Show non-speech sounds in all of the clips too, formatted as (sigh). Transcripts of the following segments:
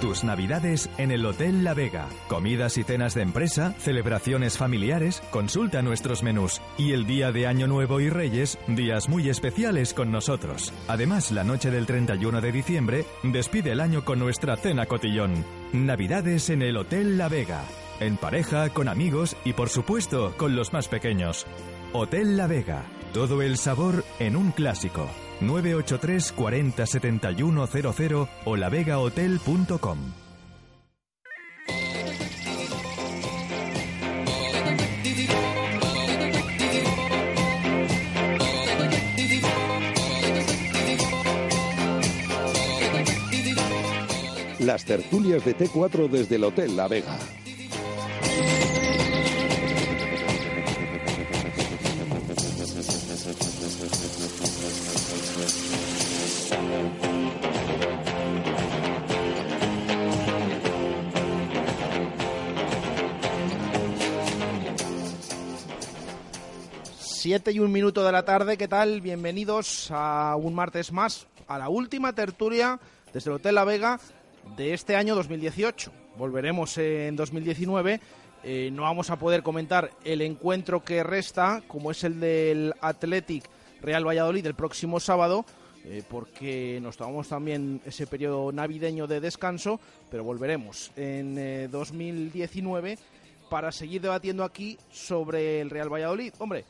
Tus navidades en el Hotel La Vega. Comidas y cenas de empresa, celebraciones familiares, consulta nuestros menús. Y el día de Año Nuevo y Reyes, días muy especiales con nosotros. Además, la noche del 31 de diciembre, despide el año con nuestra cena cotillón. Navidades en el Hotel La Vega. En pareja, con amigos y por supuesto con los más pequeños. Hotel La Vega. Todo el sabor en un clásico. 983 40 71 00 o lavegahotel.com. Las tertulias de T4 desde el Hotel La Vega. Siete y un minuto de la tarde, ¿qué tal? Bienvenidos a un martes más, a la última tertulia desde el Hotel La Vega de este año 2018. Volveremos en 2019. Eh, no vamos a poder comentar el encuentro que resta, como es el del Athletic Real Valladolid el próximo sábado, eh, porque nos tomamos también ese periodo navideño de descanso, pero volveremos en eh, 2019 para seguir debatiendo aquí sobre el Real Valladolid. Hombre,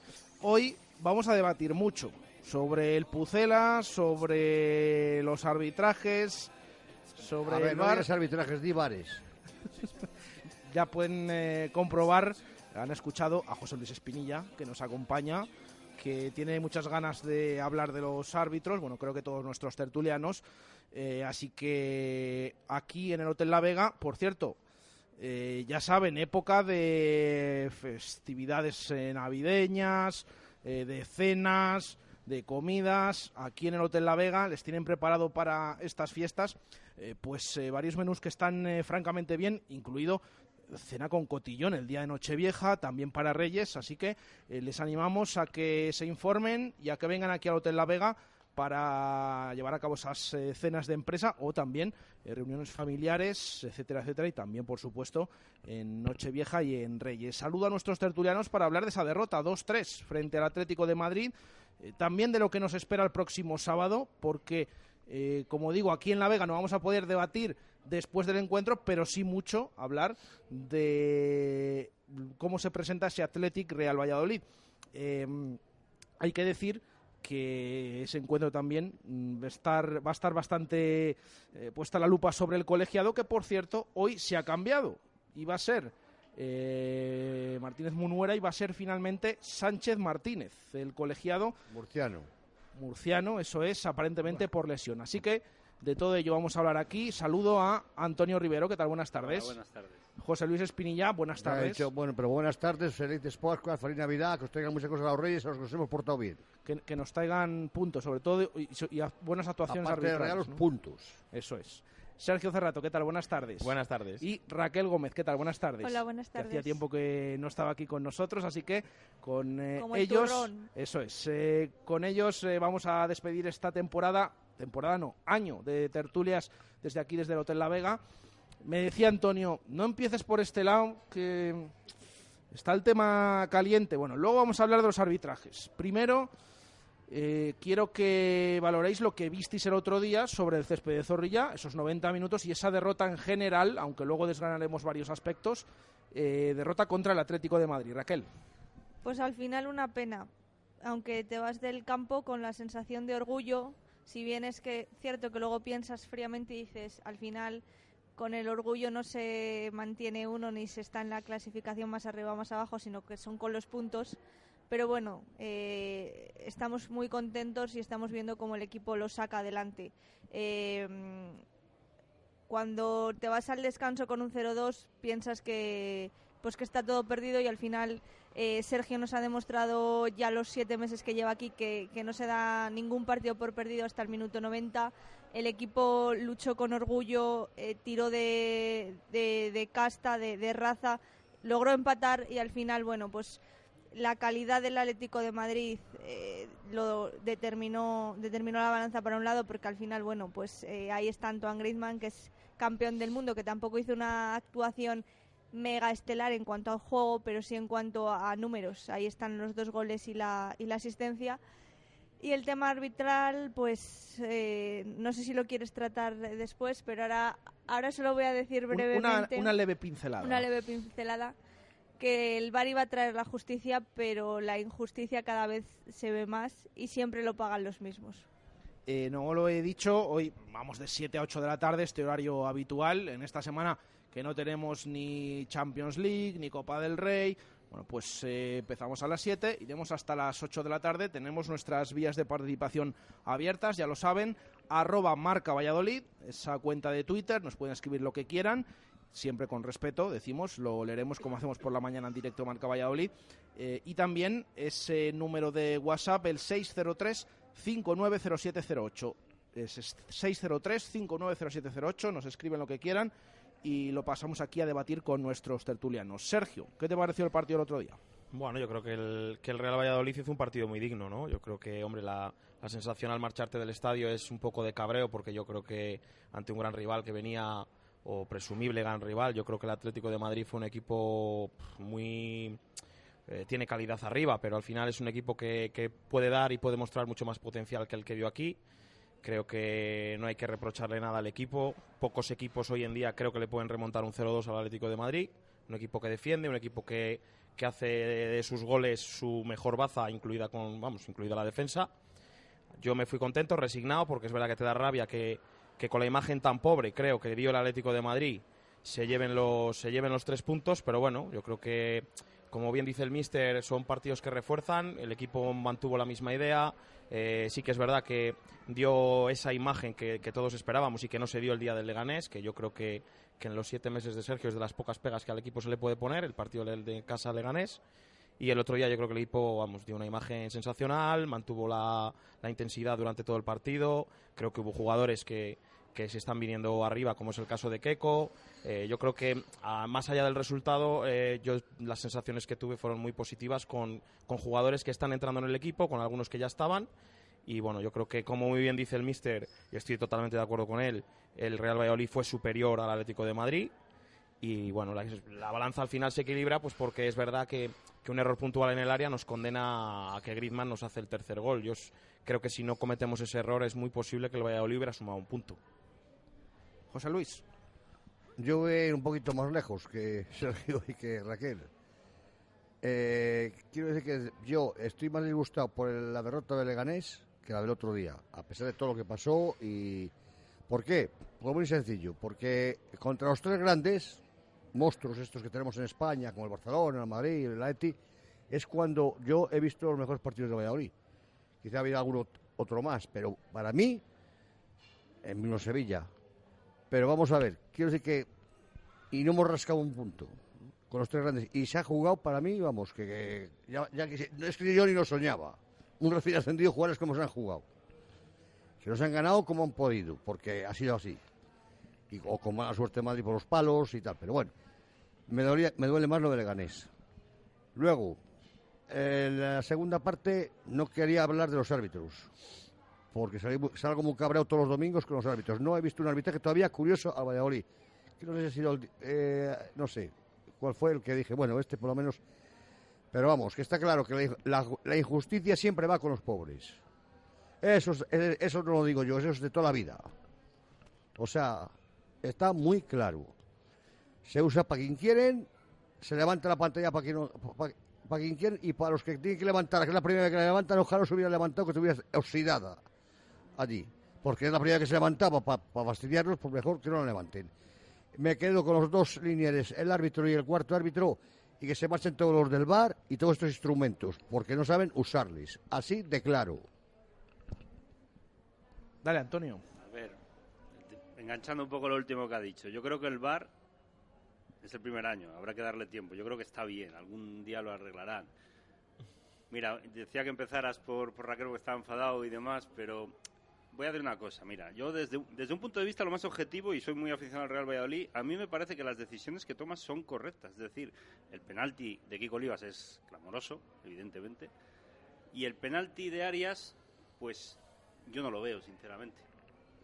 hoy vamos a debatir mucho sobre el Pucela, sobre los arbitrajes, sobre A ver, el no VAR. digas arbitrajes, di bares. (laughs) Ya pueden eh, comprobar, han escuchado a José Luis Espinilla, que nos acompaña, que tiene muchas ganas de hablar de los árbitros, bueno, creo que todos nuestros tertulianos. Eh, así que aquí en el Hotel La Vega, por cierto, eh, ya saben, época de festividades eh, navideñas, eh, de cenas, de comidas. Aquí en el Hotel La Vega les tienen preparado para estas fiestas pues varios menús que están francamente bien, incluido cena con cotillón el día de Nochevieja, también para Reyes, así que les animamos a que se informen y a que vengan aquí al Hotel La Vega para llevar a cabo esas eh, cenas de empresa o también eh, reuniones familiares, etcétera, etcétera, y también, por supuesto, en Nochevieja y en Reyes. Saludo a nuestros tertulianos para hablar de esa derrota 2-3 frente al Atlético de Madrid, eh, también de lo que nos espera el próximo sábado, porque, como digo, aquí en La Vega no vamos a poder debatir después del encuentro, pero sí mucho hablar de cómo se presenta ese Athletic Real Valladolid. Eh, hay que decir que ese encuentro también mm, va a estar, va a estar bastante eh, puesta la lupa sobre el colegiado, que por cierto hoy se ha cambiado. Y va a ser eh, Martínez Munuera y va a ser finalmente Sánchez Martínez, el colegiado Murciano. murciano, eso es, aparentemente por lesión. Así que de todo ello vamos a hablar aquí. Saludo a Antonio Rivero, ¿qué tal? Buenas tardes. buenas tardes. José Luis Espinilla, buenas Ya he tardes. dicho, bueno, pero buenas tardes, felices Pascuas, feliz Navidad, que os traigan muchas cosas a los Reyes, a los que os hemos portado bien. Que, que nos traigan puntos, sobre todo, y, y a- buenas actuaciones Aparte de arbitrales, regalos, ¿no? puntos. Eso es. Sergio Cerrato, ¿qué tal? Buenas tardes. Buenas tardes. Y Raquel Gómez, ¿qué tal? Buenas tardes. Hola, buenas Que hacía tardes. tiempo que no estaba aquí con nosotros, así que con eh, Como el ellos, turrón. eso es, eh, con ellos eh, vamos a despedir esta temporada, temporada no, año de tertulias desde aquí, desde el Hotel La Vega. Me decía Antonio, no empieces por este lado, que está el tema caliente. Bueno, luego vamos a hablar de los arbitrajes. Primero, eh, quiero que valoréis lo que visteis el otro día sobre el césped de Zorrilla, esos 90 minutos y esa derrota en general, aunque luego desgranaremos varios aspectos, eh, derrota contra el Atlético de Madrid. Raquel. Pues al final una pena, aunque te vas del campo con la sensación de orgullo, si bien es que cierto que luego piensas fríamente y dices, al final con el orgullo no se mantiene uno ni se está en la clasificación más arriba o más abajo, sino que son con los puntos. Pero bueno, eh, estamos muy contentos y estamos viendo cómo el equipo lo saca adelante. Eh, cuando te vas al descanso con un 0-2 piensas que pues que está todo perdido y al final eh, Sergio nos ha demostrado ya los siete meses que lleva aquí que, que no se da ningún partido por perdido hasta el minuto 90 el equipo luchó con orgullo, eh, tiró de, de, casta, de, raza, logró empatar y al final, bueno, pues la calidad del Atlético de Madrid eh, lo determinó, determinó la balanza para un lado porque al final, bueno, pues ahí está Antoine Griezmann, que es campeón del mundo, que tampoco hizo una actuación mega estelar en cuanto al juego, pero sí en cuanto a, números. Ahí están los dos goles y la, y la asistencia. Y el tema arbitral, pues eh, no sé si lo quieres tratar después, pero ahora, ahora solo voy a decir brevemente. Una, una leve pincelada. Una leve pincelada. Que el VAR iba a traer la justicia, pero la injusticia cada vez se ve más y siempre lo pagan los mismos. Eh, no lo he dicho, hoy vamos de 7 a 8 de la tarde, este horario habitual. En esta semana que no tenemos ni Champions League, ni Copa del Rey, bueno, pues eh, empezamos a las 7, iremos hasta las 8 de la tarde. Tenemos nuestras vías de participación abiertas, ya lo saben. Arroba Marca Valladolid, esa cuenta de Twitter, nos pueden escribir lo que quieran, siempre con respeto, decimos, lo leeremos como hacemos por la mañana en directo Marca Valladolid. Eh, y también ese número de WhatsApp, el 603 590708. Es 603 590708, nos escriben lo que quieran y lo pasamos aquí a debatir con nuestros tertulianos. Sergio, ¿qué te pareció el partido el otro día? Bueno, yo creo que el, que el Real Valladolid hizo un partido muy digno, ¿no? Yo creo que, hombre, la, la, sensación al marcharte del estadio es un poco de cabreo porque yo creo que ante un gran rival que venía, o presumible gran rival, yo creo que el Atlético de Madrid fue un equipo muy... Eh, tiene calidad arriba, pero al final es un equipo que, que puede dar y puede mostrar mucho más potencial que el que vio aquí. Creo que no hay que reprocharle nada al equipo. Pocos equipos hoy en día creo que le pueden remontar un 0-2 al Atlético de Madrid. Un equipo que defiende, un equipo que, que hace de sus goles su mejor baza, incluida, con, vamos, incluida la defensa. Yo me fui contento, resignado, porque es verdad que te da rabia que, que con la imagen tan pobre, creo que dio el Atlético de Madrid, se lleven los, se lleven los tres puntos. Pero bueno, yo creo que como bien dice el míster, son partidos que refuerzan, el equipo mantuvo la misma idea, eh, sí que es verdad que dio esa imagen que, todos esperábamos y que no se dio el día del Leganés, que yo creo que, que, en los siete meses de Sergio es de las pocas pegas que al equipo se le puede poner, el partido de, de casa Leganés. Y el otro día yo creo que el equipo vamos, dio una imagen sensacional, mantuvo la, la intensidad durante todo el partido, creo que hubo jugadores que, que se están viniendo arriba, como es el caso de Keco. Eh, yo creo que, a, más allá del resultado, eh, yo las sensaciones que tuve fueron muy positivas con, con, jugadores que están entrando en el equipo, con algunos que ya estaban. Y bueno, yo creo que, como muy bien dice el Mister, y estoy totalmente de acuerdo con él, el Real Valladolid fue superior al Atlético de Madrid. Y bueno, la, la balanza al final se equilibra, pues porque es verdad que, que, un error puntual en el área nos condena a que Griezmann nos hace el tercer gol. Yo creo que si no cometemos ese error es muy posible que el Valladolid hubiera sumado un punto. José Luis. Yo voy un poquito más lejos que (laughs) Sergio y que Raquel. Eh, quiero decir que yo estoy más disgustado por la derrota de Leganés que la del otro día, a pesar de todo lo que pasó. y ¿Por qué? Pues muy sencillo, porque contra los tres grandes monstruos estos que tenemos en España, como el Barcelona, el Madrid, el Atleti, es cuando yo he visto los mejores partidos de Valladolid. Quizá había alguno otro más, pero para mí, en mismo Sevilla, pero vamos a ver, quiero decir que. Y no hemos rascado un punto con los tres grandes. Y se ha jugado para mí, vamos, que, que ya, que es que yo ni lo soñaba. Un recién ascendido jugadores como se han jugado. Que los han ganado como han podido, porque ha sido así. Y, o con mala suerte Madrid por los palos y tal. Pero bueno, me, dolía, me duele más lo de Leganés. Luego, en la segunda parte no quería hablar de los árbitros porque salgo, muy cabreado todos los domingos con los árbitros. No he visto un arbitraje todavía curioso a Valladolid. Que no sé si ha sido, eh, no sé cuál fue el que dije, bueno, este por lo menos. Pero vamos, que está claro que la, injusticia siempre va con los pobres. Eso, eso no lo digo yo, eso es de toda la vida. O sea, está muy claro. Se usa para quien quieren, se levanta la pantalla para quien, para quien quieren y para los que tienen que levantar, que es la primera vez que la levantan, ojalá se hubiera levantado, que estuviera oxidada allí, porque es la primera que se levantaba para pa fastidiarlos, pues mejor que no la levanten. Me quedo con los dos lineales, el árbitro y el cuarto árbitro, y que se marchen todos los del bar y todos estos instrumentos, porque no saben usarles. Así de claro. Dale, Antonio. A ver, enganchando un poco lo último que ha dicho. Yo creo que el bar es el primer año, habrá que darle tiempo. Yo creo que está bien, algún día lo arreglarán. Mira, decía que empezaras por, por Raquel porque estaba enfadado y demás, pero voy a decir una cosa. Mira, yo desde, desde un punto de vista lo más objetivo, y soy muy aficionado al Real Valladolid, a mí me parece que las decisiones que tomas son correctas. Es decir, el penalti de Kiko Olivas es clamoroso, evidentemente, y el penalti de Arias, pues yo no lo veo, sinceramente.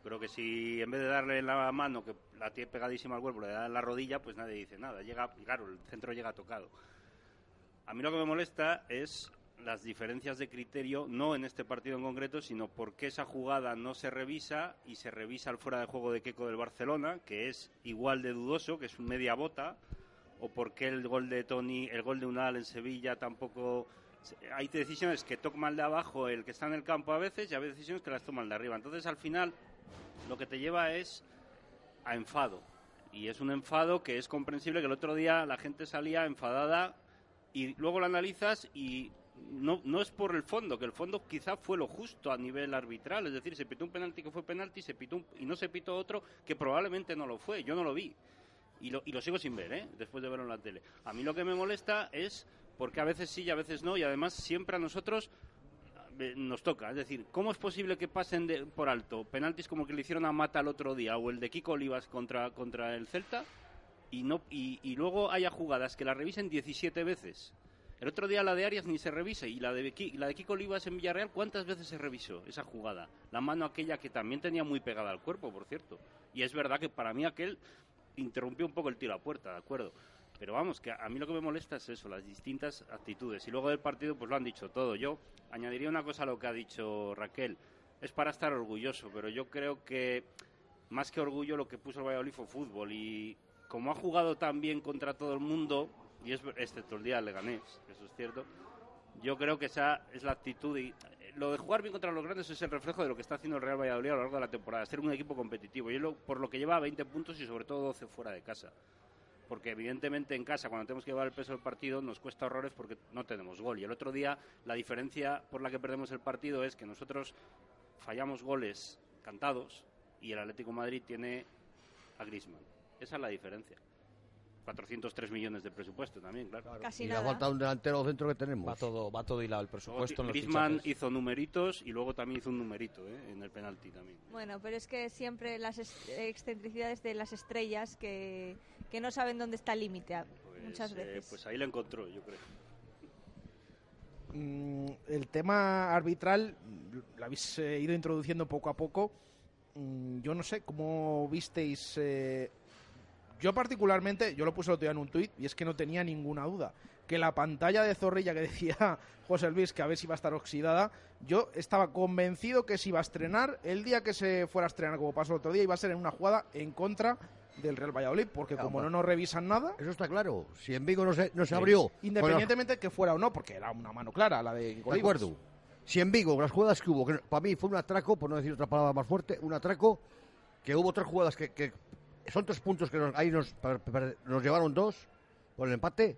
Creo que si en vez de darle la mano, que la tiene pegadísima al cuerpo, le da en la rodilla, pues nadie dice nada. Llega, claro, el centro llega tocado. A mí lo que me molesta es las diferencias de criterio, no en este partido en concreto, sino porque esa jugada no se revisa y se revisa el fuera de juego de Keco del Barcelona, que es igual de dudoso, que es un media bota, o porque el gol de Tony, el gol de Unal en Sevilla tampoco hay decisiones que toca mal de abajo el que está en el campo a veces y hay decisiones que las toman de arriba. Entonces, al final, lo que te lleva es a enfado. Y es un enfado que es comprensible que el otro día la gente salía enfadada y luego lo analizas y no, no es por el fondo, que el fondo quizá fue lo justo a nivel arbitral. Es decir, se pitó un penalti que fue penalti se pitó y no se pitó otro que probablemente no lo fue. Yo no lo vi. Y lo, y lo sigo sin ver, ¿eh? después de verlo en la tele. A mí lo que me molesta es porque a veces sí y a veces no, y además siempre a nosotros eh, nos toca. Es decir, ¿cómo es posible que pasen de, por alto penaltis como que le hicieron a Mata el otro día o el de Kiko Olivas contra, contra el Celta y, no, y, y luego haya jugadas que la revisen 17 veces? El otro día la de Arias ni se revisa y la de, la de Kiko en Villarreal, ¿cuántas veces se revisó esa jugada? La mano aquella que también tenía muy pegada al cuerpo, por cierto. Y es verdad que para mí aquel interrumpió un poco el tiro a puerta, ¿de acuerdo? Pero vamos, que a mí lo que me molesta es eso, las distintas actitudes. Y luego del partido, pues lo han dicho todo. Yo añadiría una cosa a lo que ha dicho Raquel. Es para estar orgulloso, pero yo creo que más que orgullo lo que puso el Valladolid fue fútbol. Y como ha jugado tan bien contra todo el mundo, y es excepto el día del Leganés, eso es cierto, yo creo que esa es la actitud y eh, lo de jugar bien contra los grandes es el reflejo de lo que está haciendo el Real Valladolid a lo largo de la temporada, ser un equipo competitivo y lo, por lo que lleva 20 puntos y sobre todo 12 fuera de casa porque evidentemente en casa, cuando tenemos que llevar el peso del partido, nos cuesta horrores porque no tenemos gol. Y el otro día, la diferencia por la que perdemos el partido es que nosotros fallamos goles cantados y el Atlético Madrid tiene a Griezmann. Esa es la diferencia. 403 millones de presupuesto también, claro. Casi y nada. la falta un delantero centro que tenemos. Va todo, va todo hilado el presupuesto. en los Griezmann fichajes. hizo numeritos y luego también hizo un numerito ¿eh? en el penalti también. Bueno, pero es que siempre las es- excentricidades de las estrellas que, que no saben dónde está el límite a- Pues, muchas eh, veces. pues ahí lo encontró, yo creo. Mm, el tema arbitral lo habéis eh, ido introduciendo poco a poco. Mm, yo no sé cómo visteis. Eh, yo, particularmente, yo lo puse el otro día en un tuit y es que no tenía ninguna duda. Que la pantalla de Zorrilla que (laughs) decía José Luis que a ver si iba a estar oxidada, yo estaba convencido que se iba a estrenar el día que se fuera a estrenar, como pasó el otro día, iba a ser en una jugada en contra del Real Valladolid, porque como Hombre. no nos revisan nada, Eso está claro. Si en Vigo no se, no se abrió. con independientemente que fuera o no, porque era una mano clara la de Olivas. De acuerdo. Si en Vigo, las jugadas que hubo, que para mí fue un atraco, por no decir otra palabra más fuerte, un atraco, que hubo tres jugadas que, que son tres puntos que nos, ahí nos, nos llevaron dos por el empate.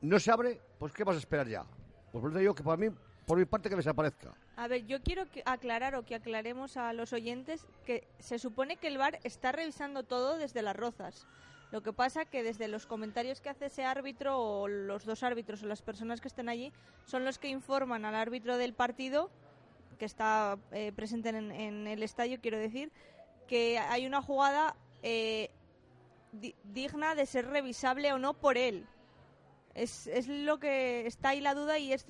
No se abre, pues ¿qué vas a esperar ya? Pues por eso digo que para mí, por mi parte, que desaparezca. A ver, yo quiero aclarar o que aclaremos a los oyentes que se supone que el VAR está revisando todo desde las rozas. Lo que pasa que desde los comentarios que hace ese árbitro o los dos árbitros o las personas que estén allí son los que informan al árbitro del partido que está eh, presente en, en el estadio, quiero decir, que hay una jugada eh, di- digna de ser revisable o no por él. Es, es lo que está ahí la duda y es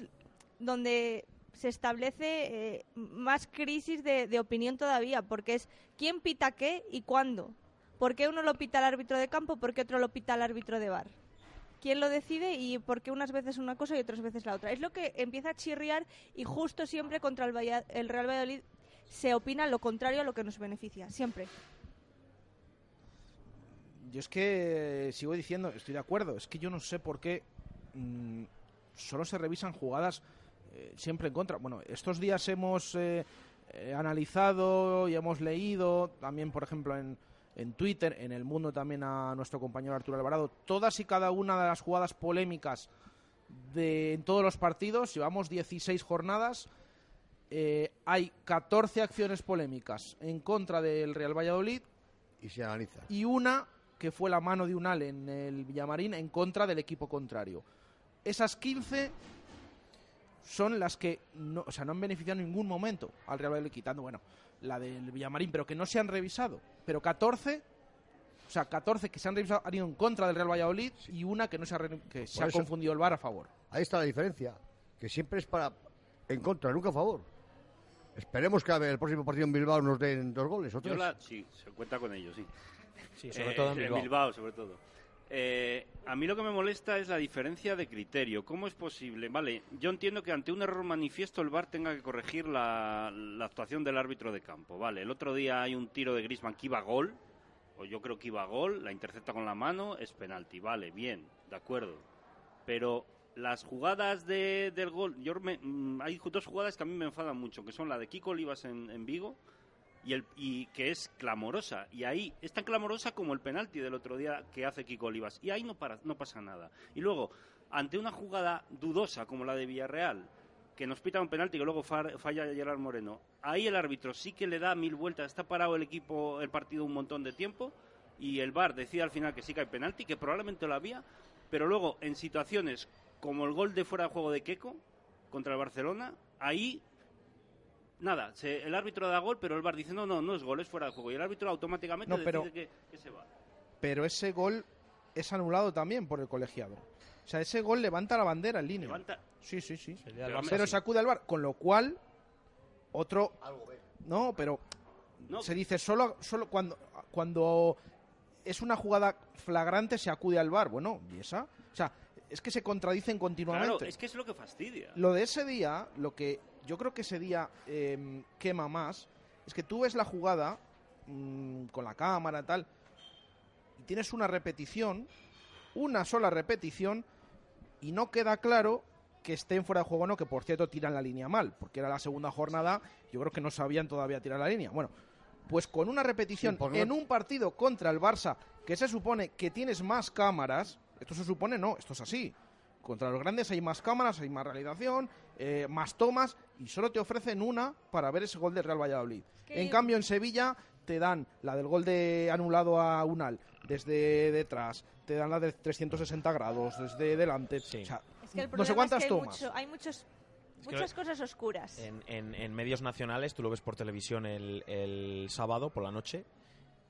donde se establece eh, más crisis de, de opinión todavía, porque es quién pita qué y cuándo. ¿Por qué uno lo pita al árbitro de campo? ¿Por qué otro lo pita al árbitro de bar? ¿Quién lo decide y por qué unas veces una cosa y otras veces la otra? Es lo que empieza a chirriar y justo siempre contra el Real Valladolid se opina lo contrario a lo que nos beneficia, siempre. Yo es que eh, sigo diciendo, estoy de acuerdo, es que yo no sé por qué mm, solo se revisan jugadas eh, siempre en contra. Bueno, estos días hemos eh, eh, analizado y hemos leído, también por ejemplo en, en Twitter, en el mundo también a nuestro compañero Arturo Alvarado, todas y cada una de las jugadas polémicas de en todos los partidos, llevamos 16 jornadas, eh, hay 14 acciones polémicas en contra del Real Valladolid Y se analiza. y una que fue la mano de Unal en el Villamarín en contra del equipo contrario. Esas 15 son las que no, o sea, no han beneficiado en ningún momento al Real Valladolid, quitando, bueno, la del Villamarín, pero que no se han revisado. Pero 14, o sea, 14 que se han revisado han ido en contra del Real Valladolid y una que no se ha, que se ha eso- confundido el VAR a favor. Ahí está la diferencia, que siempre es para en contra, nunca a favor. Esperemos que el próximo partido en Bilbao nos den dos goles o Yo tres. la- sí, se cuenta con ellos, sí. Sí, sobre Eh, todo en Bilbao. sobre todo. Eh, a mí lo que me molesta es la diferencia de criterio. ¿Cómo es posible? Vale, yo entiendo que ante un error manifiesto el VAR tenga que corregir la, la actuación del árbitro de campo. Vale, el otro día hay un tiro de Griezmann que iba a gol, o yo creo que iba a gol, la intercepta con la mano, es penalti. Vale, bien, de acuerdo. Pero las jugadas de- del gol, yo me- mm, hay dos jugadas que a mí me enfadan mucho, que son la de Kiko Olivas en, en Vigo y, el, y que es clamorosa. Y ahí es tan clamorosa como el penalti del otro día que hace Kiko Olivas. Y ahí no, para, no pasa nada. Y luego, ante una jugada dudosa como la de Villarreal, que nos pita un penalti que luego fa- falla Gerard Moreno, ahí el árbitro sí que le da mil vueltas, está parado el equipo, el partido un montón de tiempo, y el VAR decide al final que sí que hay penalti, que probablemente lo había, pero luego en situaciones como el gol de fuera de juego de Keco contra el Barcelona, ahí nada, se- el árbitro da gol, pero el VAR dice no, no, no es gol, es fuera de juego, y el árbitro automáticamente No, pero- decide que, que se va. Pero ese gol es anulado también por el colegiado. O sea, ese gol levanta la bandera en línea. Levanta- Sí, sí, sí. Pero Pero sí. se acude al bar, con lo cual otro no, pero No, se dice solo solo cuando cuando es una jugada flagrante se acude al bar. Bueno, ¿y esa? O sea, es que se contradicen continuamente. claro, es que es lo que fastidia. Lo de ese día, lo que yo creo que ese día eh, quema más, es que tú ves la jugada mm, con la cámara y tal, y tienes una repetición, una sola repetición, y no queda claro que estén fuera de juego o no, que por cierto tiran la línea mal, porque era la segunda jornada, yo creo que no sabían todavía tirar la línea. Bueno, pues con una repetición Sí, en un partido contra el Barça, que se supone que tienes más cámaras, esto se supone no, esto es así. Contra los grandes hay más cámaras, hay más realización, eh, más tomas, y solo te ofrecen una para ver ese gol del Real Valladolid. En cambio, en Sevilla te dan la del gol de anulado a Unal desde detrás, te dan la de 360 grados desde delante. Sí. O sea, Es que el no sé cuántas es que hay, tomas. mucho- hay muchos, muchas cosas oscuras. En, en- en medios nacionales, tú lo ves por televisión el, el sábado por la noche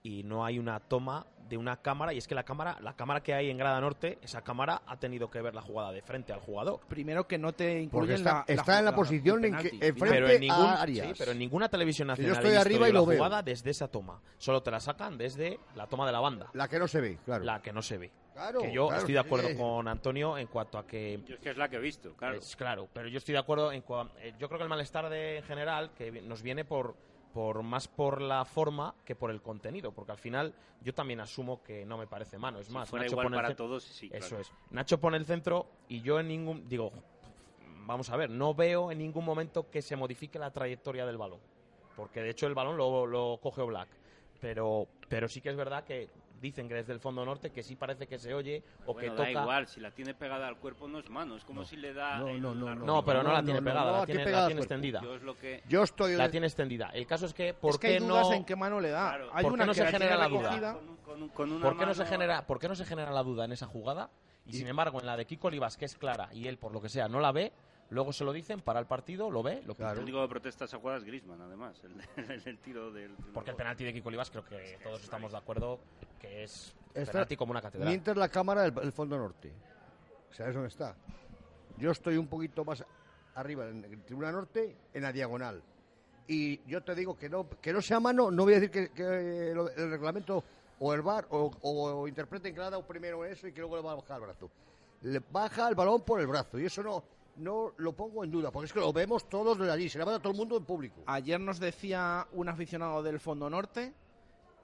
y no hay una toma de una cámara y es que la cámara, la cámara que hay en Grada Norte, esa cámara ha tenido que ver la jugada de frente al jugador. Primero que no te Porque incluyen está, la, está en la posición en que Pero en, ningún, a Arias. sí, pero en ninguna televisión yo nacional estoy he visto arriba yo y lo la veo. jugada desde esa toma. Solo te la sacan desde la toma de la banda, La que no se ve, claro. la que no se ve. Claro, que yo claro, estoy de acuerdo sí. con Antonio en cuanto a que Yo es que es la que he visto, claro. Es claro, pero yo estoy de acuerdo en cua- eh, yo creo que el malestar de en general que nos viene por por más por la forma que por el contenido, porque al final yo también asumo que no me parece mano, es Si más, fuera Nacho igual pone para todos, sí, Eso claro. es. Nacho pone el centro y yo en ningún digo, vamos a ver, no veo en ningún momento que se modifique la trayectoria del balón, porque de hecho el balón lo, lo coge Black, pero pero sí que es verdad que dicen que desde el fondo norte que sí parece que se oye o Bueno, que da toca igual, si la tiene pegada al cuerpo no es mano, es como si le da... No, no, no, no. no, pero no, No, la tiene no, pegada, no, la tiene, la tiene extendida. Yo es lo que... Yo estoy... La tiene extendida. El caso es que, ¿por Es que qué hay dudas no, en qué mano le da. Claro. Hay ¿Por qué una no que se genera la duda? ¿Por qué, no se genera, ¿Por qué no se genera la duda en esa jugada? Y sin embargo, en la de Kiko Olivas, que es clara, y él, por lo que sea, no la ve, luego se lo dicen, para el partido, lo ve, lo pita. El único que protesta esa jugada es Griezmann, además, el, (laughs) el- el tiro del... Porque el penalti de Kiko Olivas creo que todos estamos de acuerdo que es Está- penalti como una catedral. Mientras la cámara del el fondo norte. ¿Sabes dónde está? Yo estoy un poquito más arriba, en el tribuna norte, en la diagonal. Y yo te digo que no, que no sea mano, no voy a decir que, que lo- el reglamento o el bar o, o interpreten que le ha dado primero eso y que luego le va a bajar el brazo. Le baja el balón por el brazo y eso no, no lo pongo en duda, porque es que lo vemos todos de allí, se le va a todo el mundo en público. Ayer nos decía un aficionado del fondo norte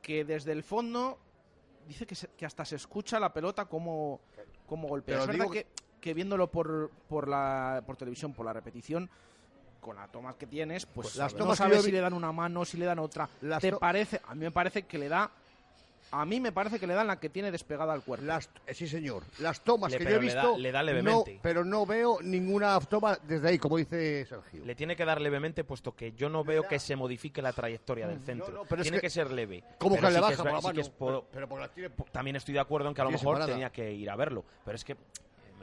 que desde el fondo dice que, se- que hasta se escucha la pelota como, como golpea. Pero es verdad que, que viéndolo por, por, la, por televisión, por la repetición, con la toma que tienes, pues, Pues las no tomas sabes si le dan una mano, si le dan otra. Las ¿Te parece? A mí me parece que le da a mí me parece que le dan la que tiene despegada al cuerpo. Las, eh, sí, señor. Las tomas Le- que yo he le da- visto. le da no, levemente. pero no veo ninguna toma desde ahí, como dice Sergio. Le tiene que dar levemente, puesto que yo no veo que se modifique la trayectoria del centro. no, pero es tiene que- que, ser leve. ¿Cómo Pero que le baja es por la mano? Pero porque la tiene- También estoy de acuerdo en que a lo mejor separada. tenía que ir a verlo. Pero es que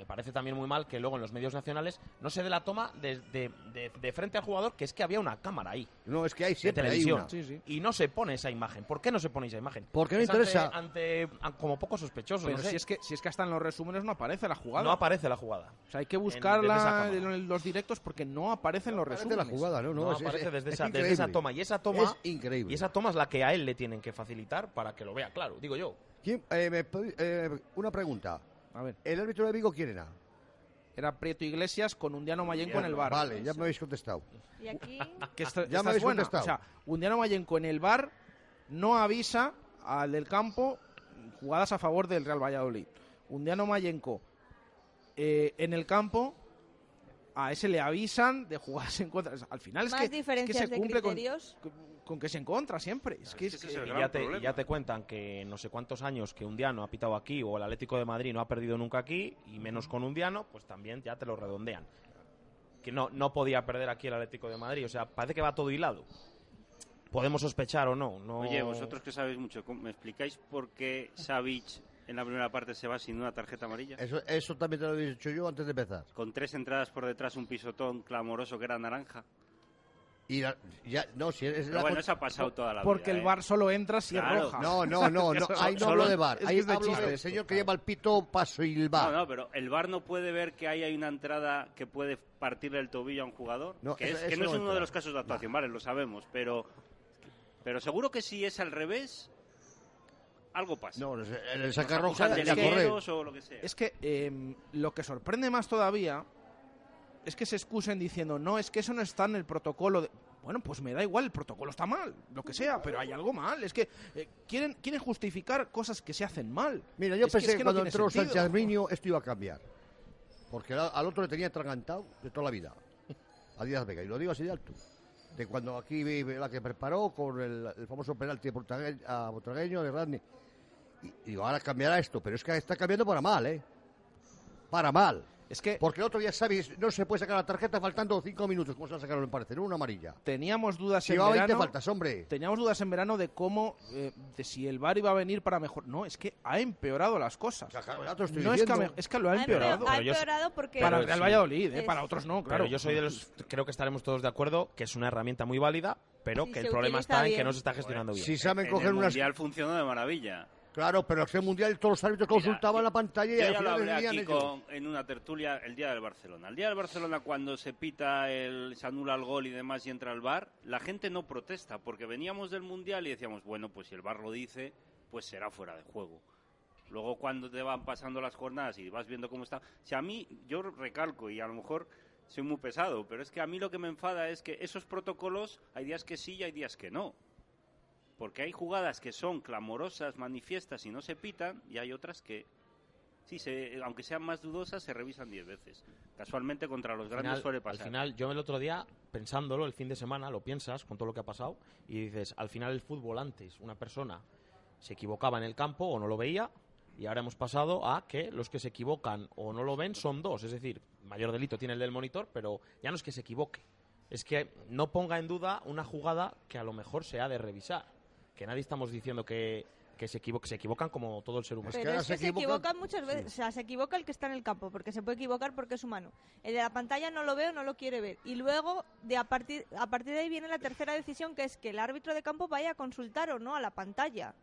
me parece también muy mal que luego en los medios nacionales no se dé la toma de, de- de- de frente al jugador, que es que había una cámara ahí. No, es que hay de siempre hay televisión. una. Sí, sí. Y no se pone esa imagen. ¿Por qué no se pone esa imagen? Porque no ante- interesa. Ante, como poco sospechoso. Pero no sé. si, es que, si es que hasta en los resúmenes no aparece la jugada. No aparece la jugada. O sea, hay que buscarla en los directos porque no aparecen los Parece resúmenes. la jugada, ¿no? No, No, es- es- aparece desde, es esa, desde esa toma. Y esa toma, Es increíble. y esa toma es la que a él le tienen que facilitar para que lo vea claro, digo yo. ¿Quién- eh, me eh, una pregunta. A ver, ¿El árbitro de Vigo quién era? era Prieto Iglesias con Undiano Mayenco en el bar. Vale, ya me habéis contestado. Y aquí, (laughs) Que esta- Ya me habéis buena. contestado. O sea, Undiano Mayenco en el bar no avisa al del campo jugadas a favor del Real Valladolid. Undiano Mayenco eh, en el campo a ese le avisan de jugadas en contra. Al final es más que, es que diferencias se de cumple con, criterios. con que se encontra siempre. Es que, Es que que- es el Y ya, te, ya te cuentan que no sé cuántos años que un diano ha pitado aquí o el Atlético de Madrid no ha perdido nunca aquí y menos con un diano, pues también ya te lo redondean. Que no, no podía perder aquí el Atlético de Madrid. O sea, parece que va todo hilado. Podemos sospechar o no. no... Oye, vosotros que sabéis mucho, ¿cómo- ¿me explicáis por qué Savic en la primera parte se va sin una tarjeta amarilla? Eso, eso también te lo he dicho yo antes de empezar. Con tres entradas por detrás, un pisotón clamoroso que era naranja. Y la- ya, no, si es Pero la bueno, con- eso ha pasado toda la porque vida. el ¿eh? bar solo entra si Claro. es roja. No, no, (laughs) no, no, ahí no Solo- hablo de bar. es que Ahí es de hablo chiste del esto, señor que lleva el pito paso y el bar. No, no, pero el bar no puede ver que ahí hay una entrada que puede partirle el tobillo a un jugador. No, que eso- es, que eso no es no uno entra. de los casos de actuación, vale, lo sabemos, pero pero seguro que si es al revés, algo pasa. No, el el Nos saca acusan roja de la corre. o lo que sea. Es que em, lo que sorprende más todavía es que se excusen diciendo, no, es que eso no está en el protocolo. de-". Bueno, pues me da igual, el protocolo está mal, lo que sea, pero hay algo mal. Es que eh, quieren, quieren justificar cosas que se hacen mal. Mira, yo Es que- pensé es que, no cuando entró. Sánchez Miño esto iba a cambiar. Porque al, otro le tenía atragantado de toda la vida. A Díaz Vega. Y lo digo así de alto. De cuando aquí la que preparó con el, el famoso penalti a Botragueño de Radney. Y, y digo, ahora cambiará esto. Pero es que está cambiando para mal, ¿eh? Para mal. Es que Porque el otro día, ¿sabes? No se puede sacar la tarjeta faltando cinco minutos. ¿Cómo se la sacaron, me parece? No, una amarilla. teníamos dudas en Llevaba 20 verano. faltas, hombre. Teníamos dudas en verano de cómo, eh, de si el VAR iba a venir para mejor. No, es que ha empeorado las cosas. Claro, No es que, me- es que lo ha Ha empeorado. ha empeorado porque... Para el Real. Valladolid, eh, Es- para otros no, claro. Pero yo soy de los. Creo que estaremos todos de acuerdo que es una herramienta muy válida, pero Si que el problema está en que no se está gestionando bien. Si saben en coger el unas... mundial funcionó de maravilla. Claro, pero el mundial todos los árbitros Mira, consultaban yo- la pantalla y Yo al ya lo hablé aquí ellos. con- en una tertulia el día del Barcelona. El día del Barcelona, cuando se pita, el, se anula el gol y demás y entra el bar, la gente no protesta porque veníamos del mundial y decíamos, bueno, pues si el bar lo dice, pues será fuera de juego. Luego, cuando te van pasando las jornadas y vas viendo cómo está. Si a mí, yo recalco y a lo mejor soy muy pesado, pero es que a mí lo que me enfada es que esos protocolos hay días que sí y hay días que no. Porque hay jugadas que son clamorosas, manifiestas y no se pitan, y hay otras que, sí, se, aunque sean más dudosas, se revisan diez veces. Casualmente contra los Al grandes final, suele al pasar. final, yo el otro día, pensándolo, el fin de semana, lo piensas con todo lo que ha pasado y dices, al final el fútbol antes, una persona se equivocaba en el campo o no lo veía y ahora hemos pasado a que los que se equivocan o no lo ven son dos. Es decir, mayor delito tiene el del monitor, pero ya no es que se equivoque. Es que no ponga en duda una jugada que a lo mejor se ha de revisar. Que nadie estamos diciendo que, que se, equivo- se equivocan como todo el ser humano. es que se se equivocan- equivocan muchas veces. O sea, se equivoca el que está en el campo, porque se puede equivocar porque es humano. El de la pantalla no lo ve o no lo quiere ver. Y luego, de a, partir, a partir de ahí viene la tercera decisión, que es que el árbitro de campo vaya a consultar o no a la pantalla.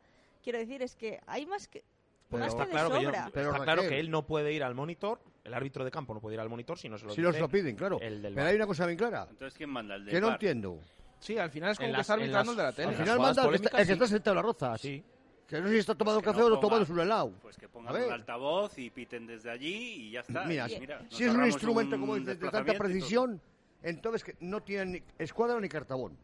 Quiero decir, es que hay más que... Pero más está que de claro, que, yo- sobra. Pero, está claro que él no puede ir al monitor, el árbitro de campo no puede ir al monitor si no se lo Si dice nos lo piden, claro. el del Pero hay una cosa bien clara, Entonces, ¿quién manda? El del que no entiendo. Sí, al final es como En que las- está arbitrando el de la tele. Al final manda el que está, polémicas, el que sí. está sentado en las rozas. Sí. Que no sé si está tomando Que café no o ponga- tomando su helado. Pues que pongan un altavoz y piten desde allí y ya está. Mira, Y mira, si es un instrumento, un como dices, de tanta desplazamiento y todo. precisión, entonces que no tienen ni escuadra ni cartabón.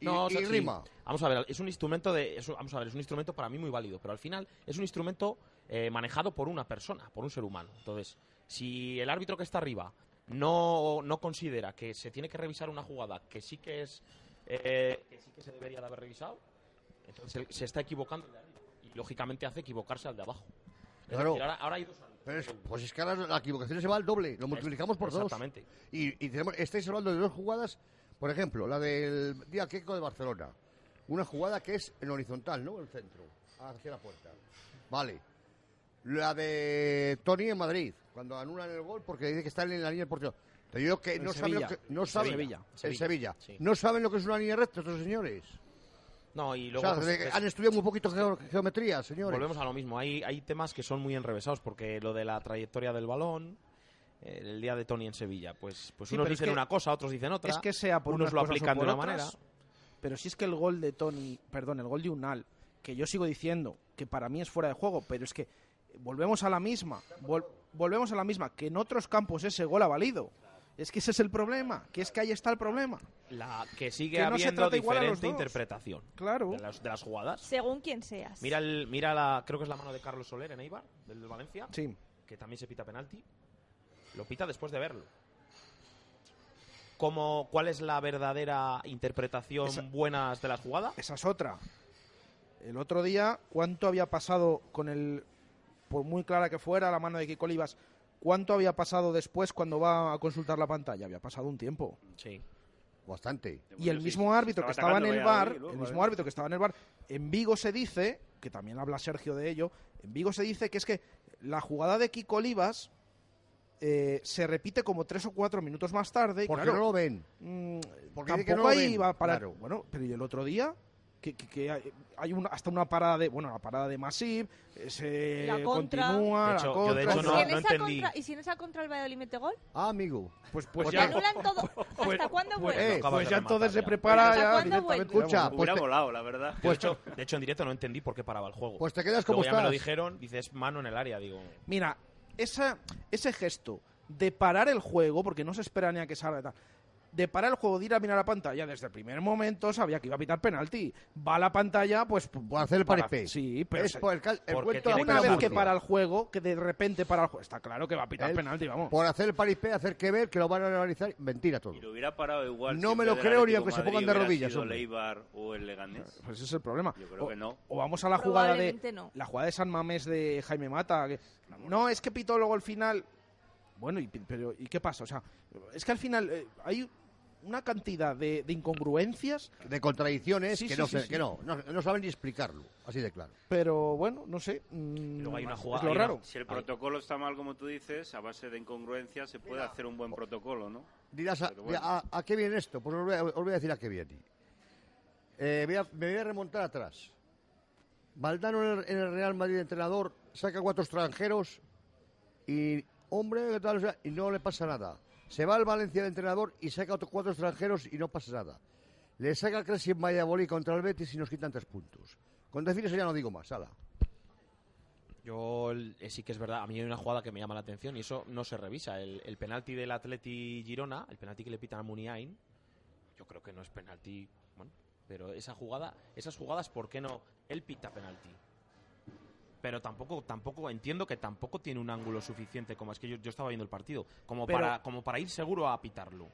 Y, No, o sea, y sí. rima. Vamos a ver, es un instrumento de, es un- vamos a ver, es un instrumento para mí muy válido, pero al final es un instrumento eh, manejado por una persona, por un ser humano. Entonces, si el árbitro que está arriba no, no considera que se tiene que revisar una jugada que sí que es eh, que sí que se debería de haber revisado, entonces se está equivocando. el de arriba. lógicamente hace equivocarse al de abajo. Es Claro. decir, ahora, ahora hay dos. Pero es- pues es que ahora la equivocación se va al doble, lo multiplicamos por dos. Exactamente. Y, y tenemos, estáis hablando de dos jugadas, por ejemplo, la del día Queco de Barcelona. Una jugada que es en horizontal, ¿no? El centro, hacia la puerta. Vale. La de Tony en Madrid, cuando anulan el gol porque dice que está en la línea del portero. Te digo que En no saben, lo que, no En saben Sevilla. en Sevilla, Sevilla. sí. No saben lo que es una línea recta estos señores. No, y O luego sea, pues, es- han estudiado muy poquito geo- geometría, señores. volvemos a lo mismo. Hay, hay temas que son muy enrevesados porque lo de la trayectoria del balón, eh, el día de Tony en Sevilla, pues, pues Sí, unos es dicen que- una cosa, otros dicen otra. Es que sea por unos lo aplican de una otras, manera. Pero si es que el gol de Tony, perdón, el gol de Unal, que yo sigo diciendo que para mí es fuera de juego, pero es que volvemos a la misma, vol- volvemos a la misma, que en otros campos ese gol ha valido. Es que ese es el problema, que es que ahí está el problema. La que sigue Que no se habiendo los diferente interpretación Claro. de las, de las jugadas. Según quien seas. Mira, el, mira la, creo que es la mano de Carlos Soler en Eibar, del Valencia, Sí. que también se pita penalti. Lo pita después de verlo. ¿Cómo, ¿Cuál es la verdadera interpretación Esa- buena de las jugadas? Esa es otra. El otro día, ¿cuánto había pasado con el. Por muy clara que fuera la mano de Kiko Olivas, ¿cuánto había pasado después cuando va a consultar la pantalla? Había pasado un tiempo. Sí. Bastante. Y el mismo árbitro que estaba en el bar, el mismo árbitro que estaba en el bar, en Vigo se dice, que también habla Sergio de ello, en Vigo se dice que es que la jugada de Kiko Olivas eh, se repite como tres o cuatro minutos más tarde. Porque claro, no lo ven. mm, Porque que tampoco no lo ahí ven, va a parar. claro. Bueno, pero ¿y el otro día? Que, que- que hay, hay una, hasta una parada de, bueno, la parada de Masip, eh, se La contra. continúa, De la hecho, yo de contra, hecho ¿Y, no- si en no esa entendí. contra, ¿Y si en esa contra el Valladolid mete gol? Ah, amigo. pues, pues ¿Te ya, anulan todo? (laughs) ¿Hasta cuándo pues, vuelve? eh, pues ya entonces se prepara ¿Hasta ya cuándo directamente. vuelve? Escucha, pues te- volado, la verdad. de, hecho, de hecho, en directo no entendí por qué paraba el juego. Pues te quedas como Luego ya me lo dijeron, dices mano en el área, digo. Mira, esa, ese gesto de parar el juego, porque no se espera ni a que salga y tal, de parar el juego, de ir a mirar la pantalla, desde el primer momento sabía que iba a pitar penalti. Va a la pantalla, pues... Por hacer el para- paripé. Sí, pero es por el, cal- el cuento una vez que para el juego, que de repente para el juego, está claro que va a pitar penalti, vamos. Por hacer el paripé, hacer que ver, que lo van a analizar. Mentira todo. Y lo hubiera parado igual. No me lo creo ni aunque se pongan de rodillas, sido hombre. el Eibar o el Leganés. Pues ese es el problema. Yo creo o, que no. o vamos a la jugada de no. la jugada de San Mamés de Jaime Mata. que- no, es que pitó luego al final. Bueno, y, pero ¿y qué pasa? O sea, es que al final eh, hay una cantidad de, de incongruencias, De contradicciones Sí, que, sí, no, sí, se- sí. que no, no, no saben ni explicarlo. Así de claro. pero bueno, no sé. mm, Luego hay una es jugada- lo hay una- raro. Si el protocolo está mal, como tú dices, a base de incongruencias se puede hacer un buen protocolo, ¿no? Dirás, ¿a, bueno. a- a qué viene esto? Pues os voy a, os voy a decir a qué viene. Eh, voy a- me voy a remontar atrás. Valdano en el, en el Real Madrid, entrenador, saca cuatro extranjeros y, hombre, ¿qué tal? O sea, y no le pasa nada. Se va al Valencia de entrenador y saca otros cuatro extranjeros y no pasa nada. Le saca Cresci en Valladolid contra el Betis y nos quitan tres puntos. Con decir ya no digo más, ala. Yo el- eh, sí que es verdad, a mí hay una jugada que me llama la atención y eso no se revisa. El, el penalti del Atleti Girona, el penalti que le pitan a Muniain, yo creo que no es penalti, bueno, pero esa jugada, esas jugadas, ¿por qué no? Él pita penalti. Pero tampoco, tampoco, entiendo que tampoco tiene un ángulo suficiente, como es que yo, yo estaba viendo el partido, como, Pero- para, como para ir seguro a pitarlo.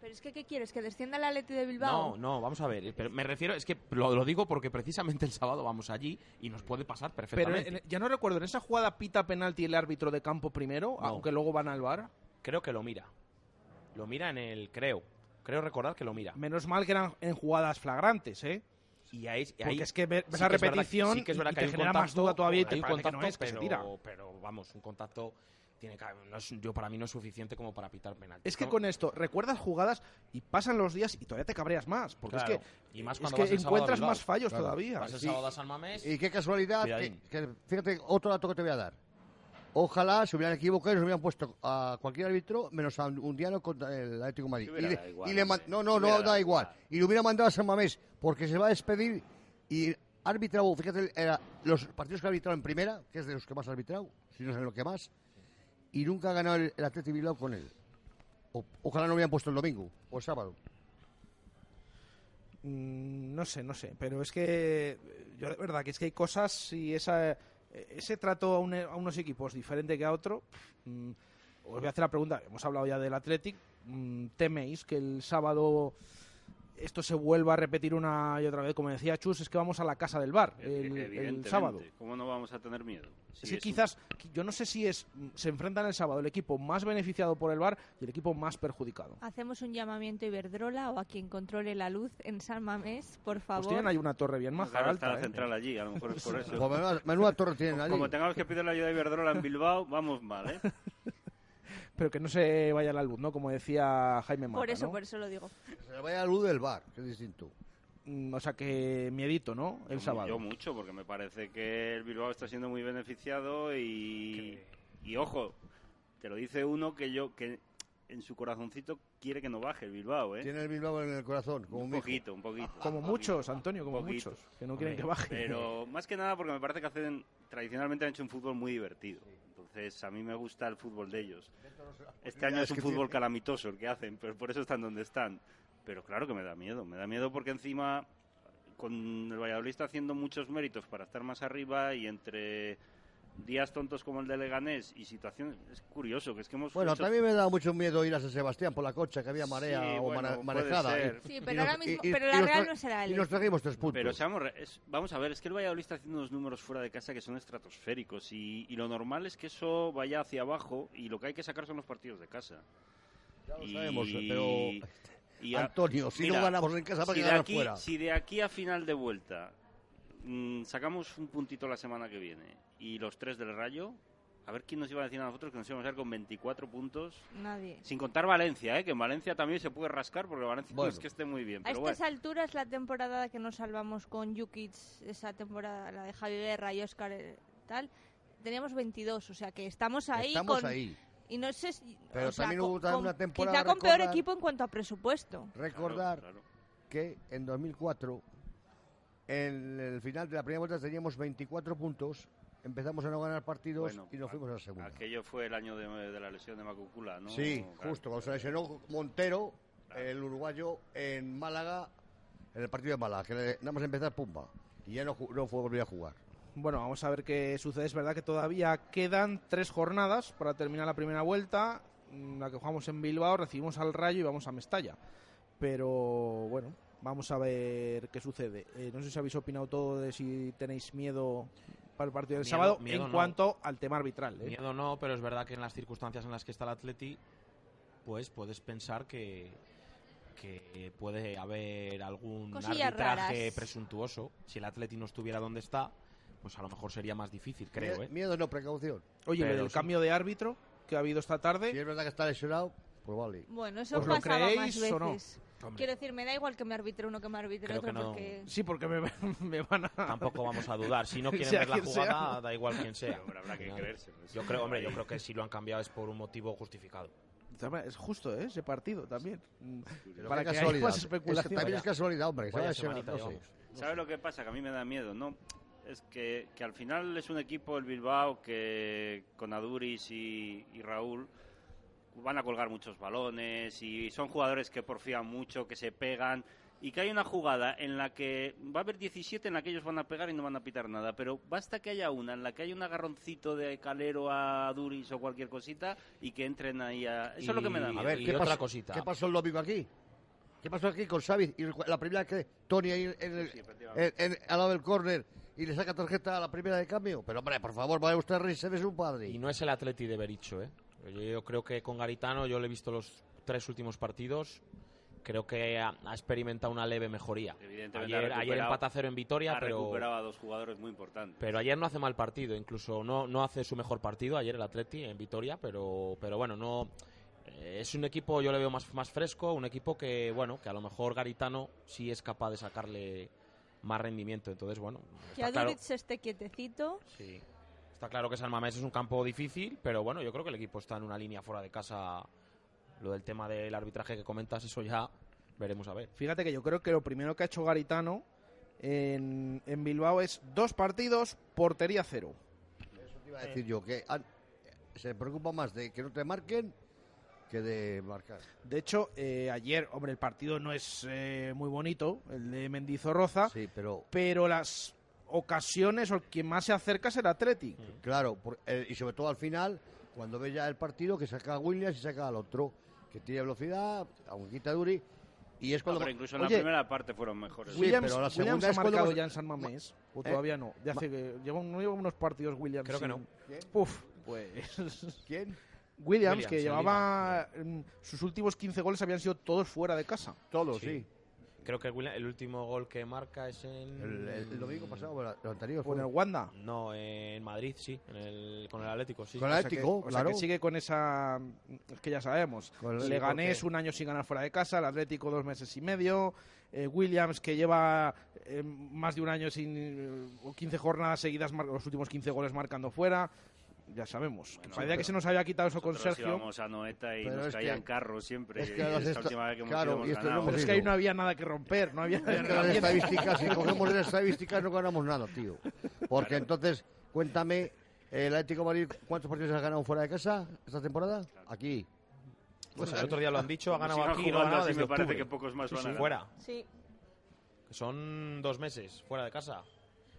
Pero es que, ¿qué quieres? ¿Que descienda el Atleti de Bilbao? No, no, vamos a ver. eh, Pero me refiero, es que lo, lo digo porque precisamente el sábado vamos allí y nos puede pasar Pero perfectamente. en- ya no recuerdo, ¿en esa jugada pita penalti el árbitro de campo primero? No. Aunque luego van al bar. Creo que lo mira. Lo mira en el. Creo. Creo recordar que lo mira. Menos mal que eran en jugadas flagrantes, ¿eh? Y ahí, Porque ahí- es que ves sí la que es verdad- repetición sí que es y- verdad y que te hay genera más contacto, duda todavía y te hay un parece que no contacto, es, que se pero, tira. pero vamos, un contacto tiene que no es- yo para mí no es suficiente como para pitar penalti. Es que ¿no? con esto recuerdas jugadas y pasan los días y todavía te cabreas más. Porque Claro. es que, Y más es que vas encuentras más fallos Claro. todavía. Vas el Sí. sábado a San Mamés. Y qué casualidad, que- fíjate, otro dato que te voy a dar. Ojalá se hubieran equivocado y nos hubieran puesto a cualquier árbitro menos a un diano contra el Atlético de Madrid. Si hubiera Y le- dado igual, y le man- hombre. no, no, no, da igual. igual. Y le hubiera mandado a San Mamés porque se va a despedir y arbitrado, fíjate, era los partidos que ha arbitrado en primera, que es de los que más ha arbitrado, si no es en lo que más, y nunca ha ganado el, el Atlético Bilbao con él. O- ojalá no lo hubieran puesto el domingo o el sábado. Mm, no sé, no sé. Pero es que yo de verdad que es que hay cosas y esa, eh, ese trato a, un- a unos equipos diferente que a otro. mm, os voy a hacer la pregunta. Hemos hablado ya del Athletic. mm, ¿Teméis que el sábado esto se vuelva a repetir una y otra vez. Como decía Chus, es que vamos a la casa del bar el, sábado. ¿Cómo no vamos a tener miedo? Es Sí, que es un- quizás, yo no sé si es se enfrentan el sábado el equipo más beneficiado por el bar y el equipo más perjudicado. Hacemos un llamamiento a Iberdrola o a quien controle la luz en San Mamés, por Pues favor. tienen ahí una torre bien Claro, está alta, la ¿eh? central allí, a lo mejor es por (laughs) eso. Pues menuda, menuda torre tienen allí. Como tengamos que pedir la ayuda de Iberdrola en Bilbao, vamos mal, ¿eh? (laughs) Pero que no se vaya la luz, ¿no? Como decía Jaime Mata, por eso, ¿no? por eso lo digo. Se vaya la luz del bar, que es distinto. Mm, O sea que miedito, ¿no? El Yo- sábado. Yo mucho, porque me parece que el Bilbao está siendo muy beneficiado y, y ojo, te lo dice uno que yo que en su corazoncito quiere que no baje el Bilbao, ¿eh? Tiene el Bilbao en el corazón, como un hijo. poquito, un poquito. Como un muchos, Antonio, como poquito. muchos, que no quieren Hombre, que baje. Pero más que nada porque me parece que hacen, tradicionalmente han hecho un fútbol muy divertido. Entonces, a mí me gusta el fútbol de ellos. Este año es un fútbol calamitoso el que hacen, pero por eso están donde están. Pero claro que me da miedo, me da miedo porque encima con el Valladolid está haciendo muchos méritos para estar más arriba y entre días tontos como el de Leganés y situaciones es curioso que es que hemos Bueno, hecho- también me da mucho miedo ir a San Sebastián por la cocha, que había marea Sí, o bueno, ser. Sí, Y- pero y ahora nos- mismo- y- pero y la Real no será el Y nos trajimos tres puntos. Pero seamos, re- es- vamos a ver, es que el Valladolid está haciendo unos números fuera de casa que son estratosféricos y, y lo normal es que eso vaya hacia abajo y lo que hay que sacar son los partidos de casa. Ya lo Y- sabemos, pero... y a- Antonio, si mira, no ganamos en casa, ¿para si ganar aquí, fuera? Si de aquí a final de vuelta mm, sacamos un puntito la semana que viene y los tres del Rayo, a ver quién nos iba a decir a nosotros que nos íbamos a quedar con 24 puntos. Nadie. Sin contar Valencia, ¿eh? que en Valencia también se puede rascar porque Valencia no Bueno. es que esté muy bien. A Pero estas bueno. alturas, la temporada que nos salvamos con Jukic, esa temporada, la de Javi Guerra y Oscar tal, teníamos 22, o sea que estamos ahí Estamos con... ahí. Y no sé si... Pero o también con- hubo con- una temporada, Quizá con peor equipo en cuanto a presupuesto. Recordar Claro, claro. que en 2004, en el final de la primera vuelta, teníamos 24 puntos, empezamos a no ganar partidos Bueno, y nos fuimos a la segunda. Aquello fue el año de, de la lesión de Macucula, ¿no? Sí, Claro. justo, cuando se lesionó Montero, el uruguayo, en Málaga, en el partido de Málaga, que le- nada más empezar, pumba. Y ya no, no fue volver a jugar. Bueno, vamos a ver qué sucede. Es verdad que todavía quedan tres jornadas para terminar la primera vuelta. mm, La que jugamos en Bilbao, recibimos al Rayo y vamos a Mestalla. Pero bueno, vamos a ver qué sucede. Eh, no sé si habéis opinado todo de si tenéis miedo para el partido del Miedo- sábado miedo en no. cuanto al tema arbitral. ¿eh? Miedo no, pero es verdad que en las circunstancias en las que está el Atleti, pues puedes pensar que, que puede haber algún Cosillas arbitraje raras. presuntuoso. Si el Atleti no estuviera donde está, pues a lo mejor sería más difícil, creo, ¿eh? Miedo no, precaución. Oye, Pero el sí. cambio de árbitro que ha habido esta tarde. Si es verdad que está lesionado, pues vale. Bueno, eso ¿Os lo pasaba más creéis o no? Quiero decir, me da igual que me arbitre uno que me arbitre Creo otro que no. porque... Sí, porque me, (laughs) me van a. Tampoco vamos a dudar. Si no (laughs) quieren Sea ver la sea. jugada, da igual quién sea. Pero habrá que creérselo, Yo creo, hombre, yo creo que si lo han cambiado es por un motivo justificado. Es justo, ¿eh? Ese partido también. Pero Para que haya casualidad. Es- especulación. también es casualidad, hombre. haya sé. ¿Sabes lo que pasa? Que a mí me da miedo, ¿no? Es que, que al final es un equipo, el Bilbao, que con Aduris y, y Raúl van a colgar muchos balones y son jugadores que porfían mucho, que se pegan y que hay una jugada en la que va a haber 17 en la que ellos van a pegar y no van a pitar nada, pero basta que haya una en la que hay un agarroncito de calero a Aduris o cualquier cosita y que entren ahí a... Eso es lo que me da miedo. A ver, ¿qué otra pasó, cosita. ¿qué pasó el domingo aquí? ¿Qué pasó aquí con Xavi? Y la primera que Tony ahí en el- Sí, efectivamente. en- en- al lado del córner y le saca tarjeta a la primera de cambio. Pero hombre, por favor, vaya usted a reírse de su padre. Y no es el Atleti de Bericho, ¿eh? Yo, yo creo que con Garitano, yo le he visto los tres últimos partidos, creo que ha, ha experimentado una leve mejoría. Evidentemente Ayer, ayer empata a cero en Vitoria, ha pero, recuperado a dos jugadores muy importantes. pero ayer no hace mal partido, incluso no, no hace su mejor partido ayer el Atleti en Vitoria, pero, pero bueno, no eh, es un equipo, yo le veo más, más fresco, un equipo que, bueno, que a lo mejor Garitano sí es capaz de sacarle más rendimiento. Entonces, bueno, Que está claro, Aduriz esté quietecito. Sí. Está claro que San Mamés es un campo difícil, pero bueno, yo creo que el equipo está en una línea fuera de casa. Lo del tema del arbitraje que comentas, eso ya veremos a ver. Fíjate que yo creo que lo primero que ha hecho Garitano en, en Bilbao es dos partidos, portería cero. Eso te iba a decir yo, que han- se preocupa más de que no te marquen que de marcar. De hecho, eh, ayer, hombre, el partido no es eh, muy bonito, el de Mendizorroza, Sí, pero pero las ocasiones o el quien más se acerca es el Athletic. claro, por- eh, y sobre todo al final, cuando ve ya el partido, que saca a Williams y saca al otro, que tiene velocidad, aunque quita Duri, Y es No, cuando... pero incluso en Oye, la primera parte fueron mejores. Sí, Williams, pero la Williams segunda ha es cuando marcado ya en San Mamés, o ¿Eh? todavía no. Ya hace que lleva, no lleva unos partidos Williams. Creo que no. Uf, pues (laughs) ¿Quién? Williams, Williams, que llevaba mm, sus últimos 15 goles habían sido todos fuera de casa. Todos, Sí. sí. Creo que William- el último gol que marca es en. El, el- el domingo pasado, o el anterior. Con fue. el Wanda. No, en Madrid, sí. En el, con el Atlético, sí. Con el O sea que- Atlético, o sea claro. que sigue con esa es que ya sabemos. Con el- Leganés porque- un año sin ganar fuera de casa, el Atlético dos meses y medio, eh, Williams que lleva eh, más de un año sin eh, o 15 jornadas seguidas, los últimos 15 goles marcando fuera. Ya sabemos. Bueno, Parecía que se nos había quitado eso con Sergio. íbamos a Noeta y Pero nos caían que- carros siempre. es que y esta esta- última vez que hemos claro, ido hemos y esto no ganado. hemos Pero es que ahí no había nada que romper, no había (laughs) Es que las estadísticas, si cogemos las estadísticas no ganamos nada, tío. Porque entonces, cuéntame, el Atlético de Madrid, ¿cuántos partidos has ganado fuera de casa esta temporada? Aquí. Pues el otro día lo han dicho, ha ganado sigan aquí y no ha ganado desde me parece octubre. que pocos más Sí, van a ganar. fuera. Sí. Que son dos meses fuera de casa.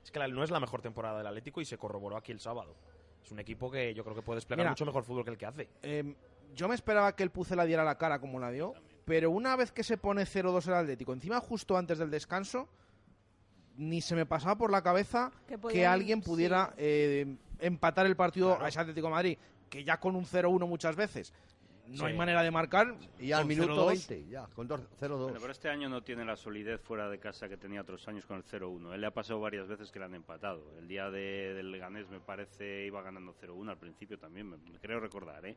Es que la- no es la mejor temporada del Atlético y se corroboró aquí el sábado. Es un equipo que yo creo que puede desplegar Mira. mucho mejor fútbol que el que hace. Eh, yo me esperaba que el Pucela diera la cara como la dio, pero una vez que se pone 0-2 el Atlético, encima justo antes del descanso, ni se me pasaba por la cabeza Que alguien pudiera eh, empatar el partido a ese Atlético de Madrid, que ya con un 0-1 muchas veces no Sí. hay manera de marcar. Y al minuto 0-2, 20, ya, con dos- 0-2. Bueno, pero este año no tiene la solidez fuera de casa que tenía otros años con el 0-1. Él le ha pasado varias veces que le han empatado. El día de, del Leganés me parece iba ganando 0-1 al principio también, me, me creo recordar, ¿eh?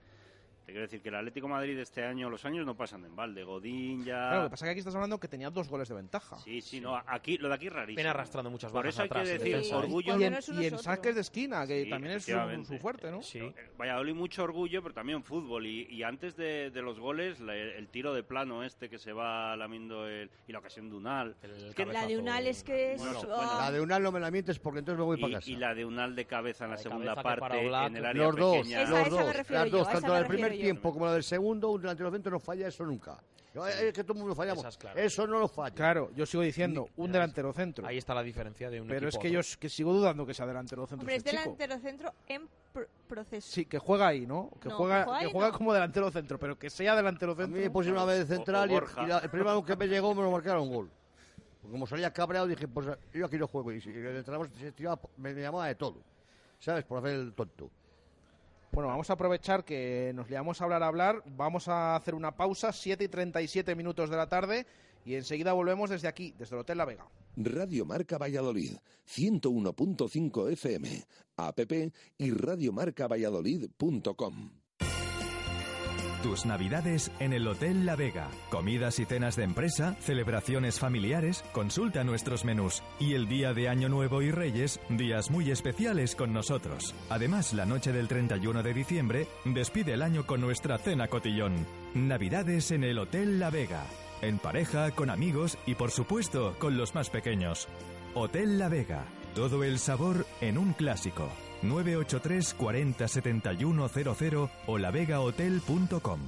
Te quiero decir que el Atlético de Madrid este año, los años no pasan en balde. Godín ya... Claro, lo que pasa es que aquí estás hablando que tenía dos goles de ventaja. Sí, sí, no, aquí, lo de aquí es rarísimo. Viene arrastrando muchas Por bajas eso hay atrás que decir, defensa, orgullo... Y en, y en saques de esquina, que Sí, también es su, fuerte, ¿no? Sí. Eh, Valladolid mucho orgullo, pero también fútbol. Y, y antes de, de los goles, la- el tiro de plano este que se va lamiendo el, y la ocasión de Unal. El que- La de Unal es que es... Bueno, ¡oh! La de Unal no me la mientes porque entonces me voy para Y, casa. y la de Unal de cabeza en la, La de segunda parte, en el área Los dos, las dos, tanto la del primer tiempo como la del segundo, un delantero centro no falla eso nunca. Es que todo el mundo fallamos. Esas, claro. Eso no lo falla. Claro, yo sigo diciendo, un delantero centro. Ahí está la diferencia de un Pero es que yo que sigo dudando que sea delantero centro. Hombre, es este chico. delantero centro en pr- proceso. Sí, que juega ahí, ¿no? Que No, juega, que juega que ahí juega no. como delantero centro, pero que sea delantero A mí centro. me pusieron una vez de O- central o y, la- el primer balón que me llegó me lo marcaron gol. Porque como salía cabreado dije, pues yo aquí no juego. Y si se tiraba, me, me llamaba de todo. ¿Sabes? Por hacer el tonto. Bueno, vamos a aprovechar que nos liamos a hablar a hablar. Vamos a hacer una pausa, 7 y 37 minutos de la tarde, y enseguida volvemos desde aquí, desde el Hotel La Vega. Radio Marca Valladolid, 101.5 FM, app y radiomarcavalladolid.com. Tus navidades en el Hotel La Vega. Comidas y cenas de empresa, celebraciones familiares, consulta nuestros menús. Y el día de Año Nuevo y Reyes, días muy especiales con nosotros. Además, la noche del 31 de diciembre, despide el año con nuestra cena cotillón. Navidades en el Hotel La Vega. En pareja, con amigos y por supuesto con los más pequeños. Hotel La Vega. Todo el sabor en un clásico. 983 40 71 00 o lavegahotel.com.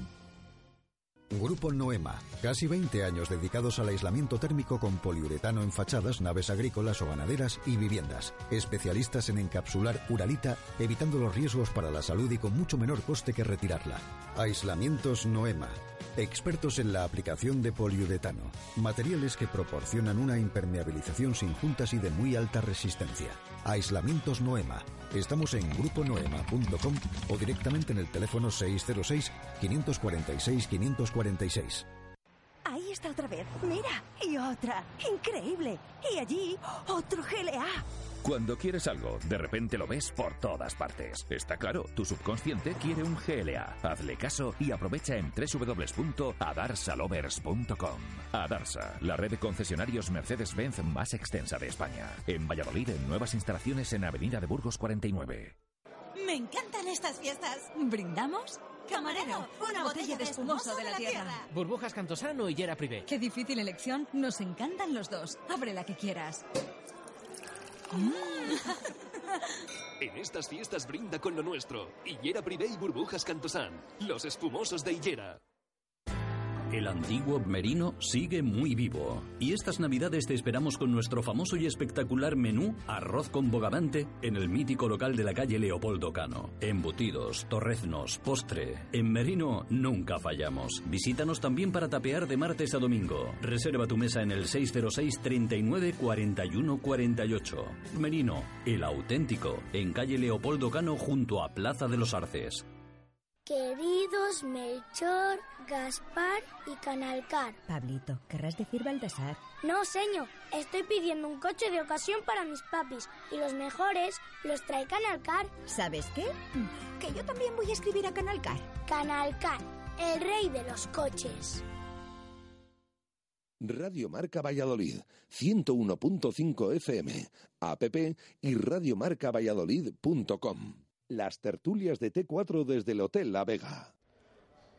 Grupo Noema. Casi 20 años dedicados al aislamiento térmico con poliuretano en fachadas, naves agrícolas o ganaderas y viviendas. Especialistas en encapsular uralita, evitando los riesgos para la salud y con mucho menor coste que retirarla. Aislamientos Noema. Expertos en la aplicación de poliuretano. Materiales que proporcionan una impermeabilización sin juntas y de muy alta resistencia. Aislamientos Noema. Estamos en gruponoema.com o directamente en el teléfono 606 546 546. Ahí está otra vez. Mira. Y otra. Increíble. Y allí, otro GLA. Cuando quieres algo, de repente lo ves por todas partes. Está claro, tu subconsciente quiere un GLA. Hazle caso y aprovecha en www.adarsalovers.com. Adarsa, la red de concesionarios Mercedes-Benz más extensa de España. En Valladolid, en nuevas instalaciones en Avenida de Burgos 49. Me encantan estas fiestas. ¿Brindamos? Camarero, una botella de espumoso de la tierra. Burbujas Cantosano y Yera Privé. Qué difícil elección. Nos encantan los dos. Abre la que quieras. Mm. (laughs) En estas fiestas brinda con lo nuestro. Hillera Privé y Burbujas Cantosán. Los espumosos de Hillera. El antiguo Merino sigue muy vivo. Y estas navidades te esperamos con nuestro famoso y espectacular menú arroz con bogavante en el mítico local de la calle Leopoldo Cano. Embutidos, torreznos, postre. En Merino nunca fallamos. Visítanos también para tapear de martes a domingo. Reserva tu mesa en el 606 39 41 48. Merino, el auténtico, en calle Leopoldo Cano junto a Plaza de los Arces. Queridos Melchor, Gaspar y Canalcar. Pablito, querrás decir Baltasar. No, señor. Estoy pidiendo un coche de ocasión para mis papis. Y los mejores los trae Canalcar. ¿Sabes qué? Que yo también voy a escribir a Canalcar. Canalcar, el rey de los coches. Radio Marca Valladolid, 101.5 FM, app y radiomarcavalladolid.com. Las tertulias de T4 desde el Hotel La Vega.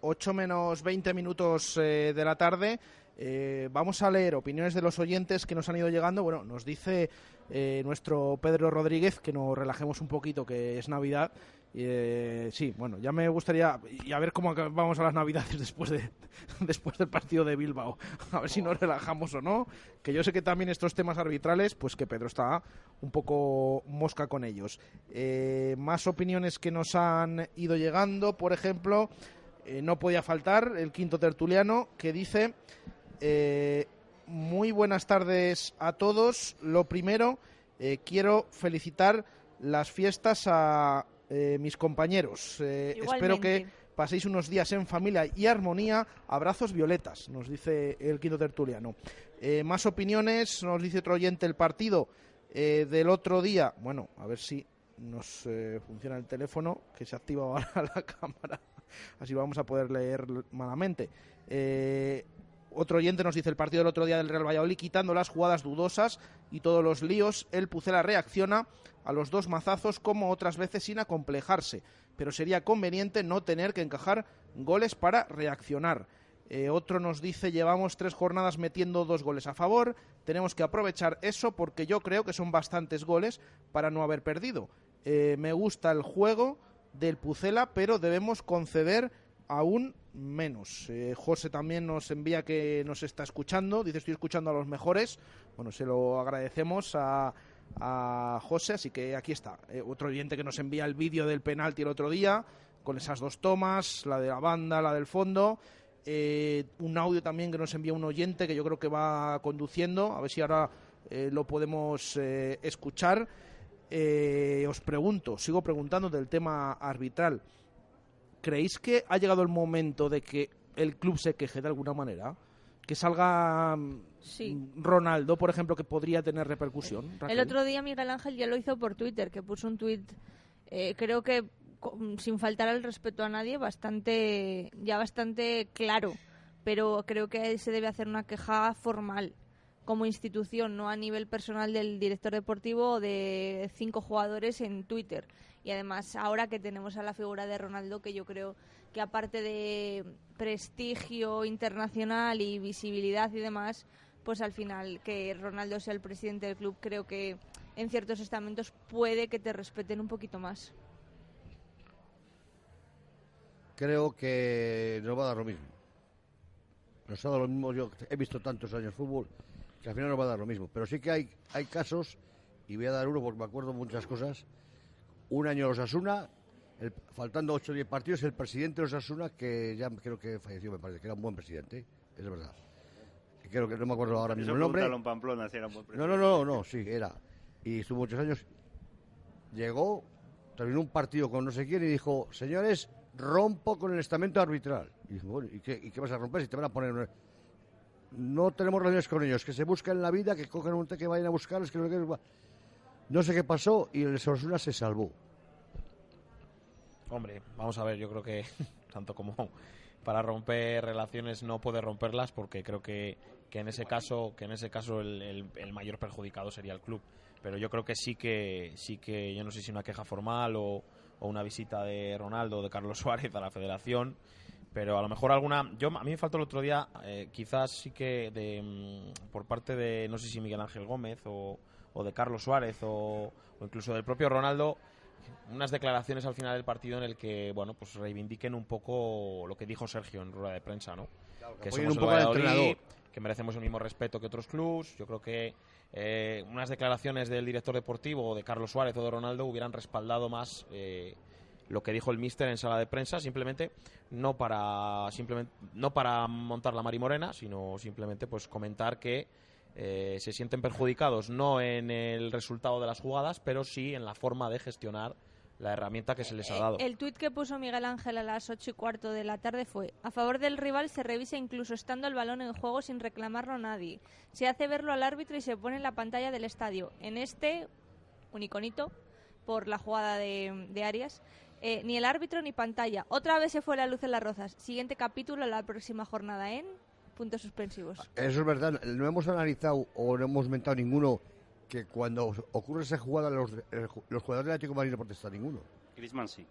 8 menos 20 minutos eh, de la tarde. Eh, vamos a leer opiniones de los oyentes que nos han ido llegando. Bueno, nos dice eh, nuestro Pedro Rodríguez que nos relajemos un poquito, que es Navidad. Eh, sí, bueno, ya me gustaría y a ver cómo vamos a las Navidades (laughs) después de después del partido de Bilbao. A ver si nos relajamos o no. Que yo sé que también estos temas arbitrales, pues que Pedro está un poco mosca con ellos. Eh, más opiniones que nos han ido llegando, por ejemplo, eh, no podía faltar el quinto tertuliano que dice eh, muy buenas tardes a todos. Lo primero, eh, quiero felicitar las fiestas a eh, mis compañeros. Eh, espero que paséis unos días en familia y armonía. Abrazos violetas, nos dice el quinto tertuliano. Eh, más opiniones, nos dice otro oyente el partido del otro día. Bueno, a ver si nos funciona el teléfono, que se activa (laughs) ahora la cámara. Así vamos a poder leer malamente. Otro oyente nos dice el partido del otro día del Real Valladolid, quitando las jugadas dudosas y todos los líos, el Pucela reacciona a los dos mazazos como otras veces sin acomplejarse, pero sería conveniente no tener que encajar goles para reaccionar. Eh, otro nos dice llevamos tres jornadas metiendo dos goles a favor, tenemos que aprovechar eso porque yo creo que son bastantes goles para no haber perdido. Eh, me gusta el juego del Pucela, pero debemos conceder aún menos. Eh, José también nos envía que nos está escuchando, dice estoy escuchando a los mejores. Bueno, se lo agradecemos a, a José, así que aquí está. Eh, otro oyente que nos envía el vídeo del penalti el otro día, con esas dos tomas, la de la banda, la del fondo. Eh, un audio también que nos envía un oyente que yo creo que va conduciendo, a ver si ahora eh, lo podemos eh, escuchar. Os pregunto, sigo preguntando del tema arbitral. ¿Creéis que ha llegado el momento de que el club se queje de alguna manera? Que salga mm, Sí. Ronaldo, por ejemplo, que podría tener repercusión. El otro día Miguel Ángel ya lo hizo por Twitter, que puso un tuit, eh, creo que sin faltar al respeto a nadie, bastante ya bastante claro, pero creo que se debe hacer una queja formal como institución, no a nivel personal del director deportivo o de cinco jugadores en Twitter. Y además, ahora que tenemos a la figura de Ronaldo, que yo creo que aparte de prestigio internacional y visibilidad y demás, pues al final que Ronaldo sea el presidente del club, creo que en ciertos estamentos puede que te respeten un poquito más. Creo que nos va a dar lo mismo. Nos ha dado lo mismo. Yo he visto tantos años fútbol que al final nos va a dar lo mismo. Pero sí que hay, hay casos, y voy a dar uno porque me acuerdo muchas cosas. Un año Osasuna, el, faltando 8 o 10 partidos, el presidente de Osasuna, que ya creo que falleció, me parece, que era un buen presidente, es verdad. Creo que no me acuerdo ahora mismo el nombre. pregúntalo en Pamplona si era un buen No, no, no, no, sí, era. Y estuvo muchos años. Llegó, terminó un partido con no sé quién y dijo, señores, rompo con el estamento arbitral. Y dije, bueno, ¿y qué, ¿y qué vas a romper si te van a poner...? una-?". No tenemos reuniones con ellos, que se busquen la vida, que cogen un té que vayan a buscarlos, que no, qué". No sé qué pasó y el Osasuna se salvó. Hombre, vamos a ver, yo creo que (laughs) tanto como para romper relaciones no puede romperlas porque creo que, que en ese caso que en ese caso el, el- el mayor perjudicado sería el club. Pero yo creo que sí que sí que yo no sé si una queja formal o, o una visita de Ronaldo o de Carlos (laughs) Suárez a la Federación, pero a lo mejor alguna yo a mí me faltó el otro día eh, quizás sí que de mm, por parte de no sé si Miguel Ángel Gómez o, o de Carlos Suárez o, o incluso del propio Ronaldo unas declaraciones al final del partido en el que bueno pues reivindiquen un poco lo que dijo Sergio en rueda de prensa no que somos un poco Valladolid, que merecemos el mismo respeto que otros clubs. Yo creo que eh, unas declaraciones del director deportivo, de Carlos Suárez o de Ronaldo, hubieran respaldado más eh, lo que dijo el míster en sala de prensa, simplemente no para simplemente no para montar la marimorena, sino simplemente pues comentar que eh, se sienten perjudicados no en el resultado de las jugadas, pero sí en la forma de gestionar la herramienta que se les ha dado. El tuit que puso Miguel Ángel a las 8 y cuarto de la tarde fue: A favor del rival se revisa incluso estando el balón en juego sin reclamarlo a nadie. Se hace verlo al árbitro y se pone en la pantalla del estadio. En este, un iconito por la jugada de, de Arias. eh, ni el árbitro ni pantalla. Otra vez se fue la luz en las rozas. Siguiente capítulo, la próxima jornada en puntos suspensivos. Eso es verdad. No hemos analizado o no hemos mentado ninguno que cuando ocurre esa jugada los, los jugadores del Atlético de Madrid no protestan ninguno. Griezmann sí.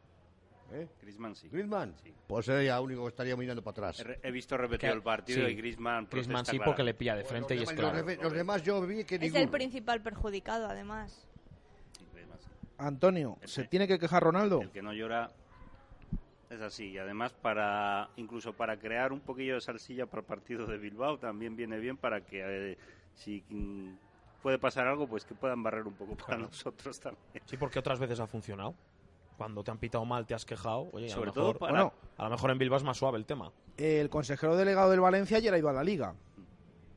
¿Eh? Griezmann sí. Griezmann, pues sería el único que estaría mirando para atrás. He, visto repetido el partido sí. y Griezmann sí clara. porque le pilla de frente y es Los claro. demás- Los demás yo vi que Es ninguno. el principal perjudicado, además. Antonio, ¿se tiene que quejar Ronaldo? El que no llora es así. Y además, para incluso para crear un poquillo de salsilla para el partido de Bilbao, también viene bien para que eh, si mm, puede pasar algo, pues que puedan barrer un poco para nosotros también. Sí, porque otras veces ha funcionado. Cuando te han pitado mal, te has quejado. Oye, a lo Sobre mejor, todo para- Bueno. a lo mejor en Bilbao es más suave el tema. El consejero delegado del Valencia ayer ha ido a la Liga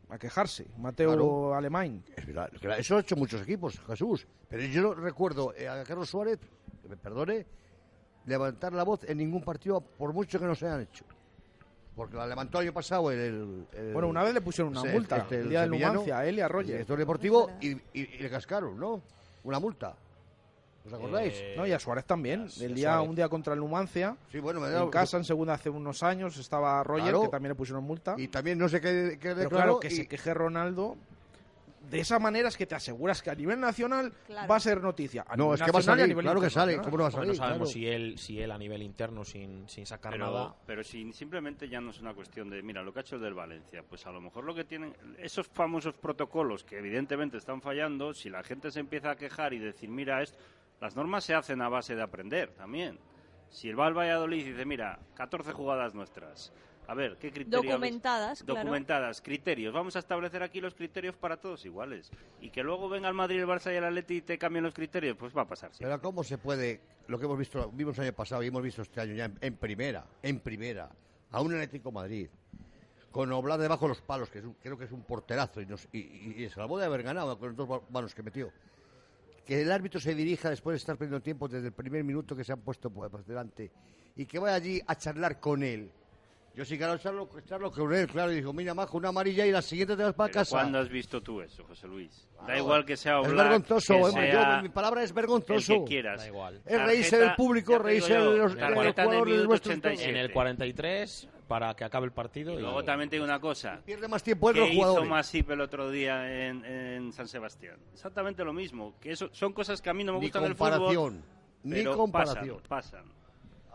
a quejarse. Mateo Claro. Alemán. Es verdad, Eso lo han hecho muchos equipos, Jesús. Pero yo recuerdo eh, a Carlos Suárez, que me perdone, levantar la voz en ningún partido, por mucho que no se hayan hecho. Porque la levantó el año pasado el... el- el- Bueno, una vez le pusieron una multa, este, el día sevillano, Numancia, a él y a el Roger. director deportivo, y, y- y le cascaron, ¿no? Una multa. ¿Os acordáis? Eh, No, y a Suárez también. el día, Suárez. un día contra el Numancia, Sí, bueno, me en casa, en segunda, hace unos años, estaba Roger, Claro. que también le pusieron multa. Y también no sé qué, qué Pero declaró, claro, que y- se queje Ronaldo. De esa manera es que te aseguras que a nivel nacional Claro. va a ser noticia. A No, es que va a salir, nivel claro que sale. ¿Cómo no va a Porque salir? no sabemos Claro. si él si él a nivel interno sin, sin sacar Pero, nada. pero si simplemente ya no es una cuestión de, mira, lo que ha hecho el del Valencia, pues a lo mejor lo que tienen, esos famosos protocolos que evidentemente están fallando, si la gente se empieza a quejar y decir, mira, esto, las normas se hacen a base de aprender también. Si el va al Valladolid y dice, mira, 14 jugadas nuestras, a ver, ¿qué criterios? Documentadas, claro. Documentadas, criterios. Vamos a establecer aquí los criterios para todos iguales. Y que luego venga el Madrid, el Barça y el Atleti y te cambien los criterios, pues va a pasar. sí. Pero ¿cómo se puede, lo que hemos visto, vimos el año pasado y hemos visto este año ya en, en primera, en primera, a un Atlético Madrid, con Oblak debajo de los palos, que es un- creo que es un porterazo, y, nos, y, y- y se salvó de haber ganado con los dos manos que metió. Que el árbitro se dirija después de estar perdiendo tiempo desde el primer minuto que se han puesto pues, pues, delante y que vaya allí a charlar con él. Yo sí quiero charlo, charlo él, claro, y dijo, mira, majo, una amarilla y la siguiente te vas para Pero casa. ¿Cuándo has visto tú eso, José Luis? da Claro, igual que sea Es Oblak, vergonzoso, que yo- sea mi palabra es vergonzoso. el que quieras. Da igual. Es reírse del público, reírse yo, de los, jugadores minuto nuestros. 87. En el 43, para que acabe el partido. Y y- luego también te digo una cosa. Pierde más tiempo ¿Qué los hizo. Masip el otro día en, en San Sebastián? Exactamente lo mismo. Que eso son cosas que a mí no me Ni gustan del fútbol. comparación, ni comparación. Pasan, pasan.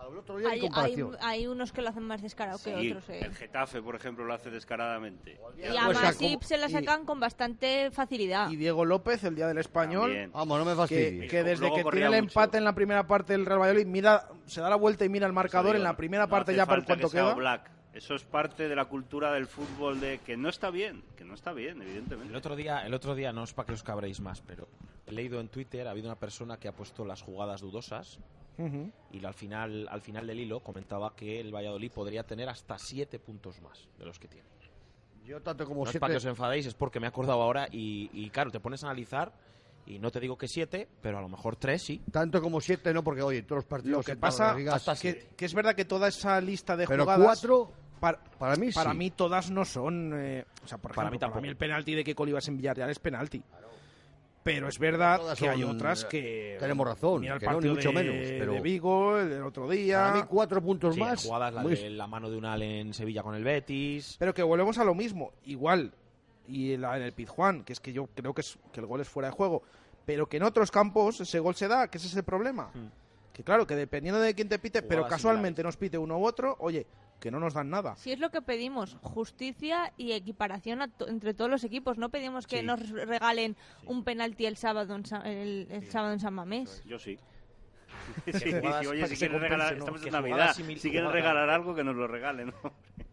Al otro día Hay, hay, comparación. hay unos que lo hacen más descarado que Sí, otros. eh. El Getafe, por ejemplo, lo hace descaradamente. Y a Pues, Masip como- se la y- sacan con bastante facilidad. Y Diego López, el día del español, También. Vamos, no me que, fastidies. que desde Luego que tiene el mucho. empate en la primera parte del Real Valladolid, mira, se da la vuelta y mira el marcador Eso en digo, la primera no parte ya por cuánto que queda. Oblak. Eso es parte de la cultura del fútbol de que no está bien, que no está bien, El evidentemente. otro día, el otro día no es para que os cabréis más, pero he leído en Twitter, ha habido una persona que ha puesto las jugadas dudosas Y al final, al final del hilo comentaba que el Valladolid podría tener hasta siete puntos más de los que tiene. Yo tanto como No es siete... para que os enfadéis, es porque me he acordado ahora y, y claro, te pones a analizar y no te digo que siete, pero a lo mejor tres sí. Tanto como siete no, porque oye, en todos los partidos... Lo que pasa hasta que, que es verdad que toda esa lista de Pero jugadas cuatro, para, para mí para sí. mí todas no son eh, o sea por Para ejemplo, mí para mí el penalti de que Olivas en Villarreal es penalti pero es verdad Todas que hay otras que tenemos razón, mira el que no, partido mucho de, menos, pero- de Vigo el del otro día mí cuatro puntos Sí, más. jugadas, la muy- de la mano de Unal en Sevilla con el Betis. Pero que volvemos a lo mismo, igual, y en, la- en el Pizjuán, que es que yo creo que, es, que el gol es fuera de juego, pero que en otros campos ese gol se da, que ese es el problema. Hmm. Que claro, que dependiendo de quién te pite, pero casualmente nos pite uno u otro, oye, que no nos dan nada. Si es lo que pedimos, justicia y equiparación a to- entre todos los equipos. No pedimos que Sí. nos regalen un penalti el sábado en, Sa- el, el sábado en San Mamés. Yo sí. (laughs) (laughs) Jugadas oye, si quieres regalar, si jugadas- regalar algo, que nos lo regalen. ¿no?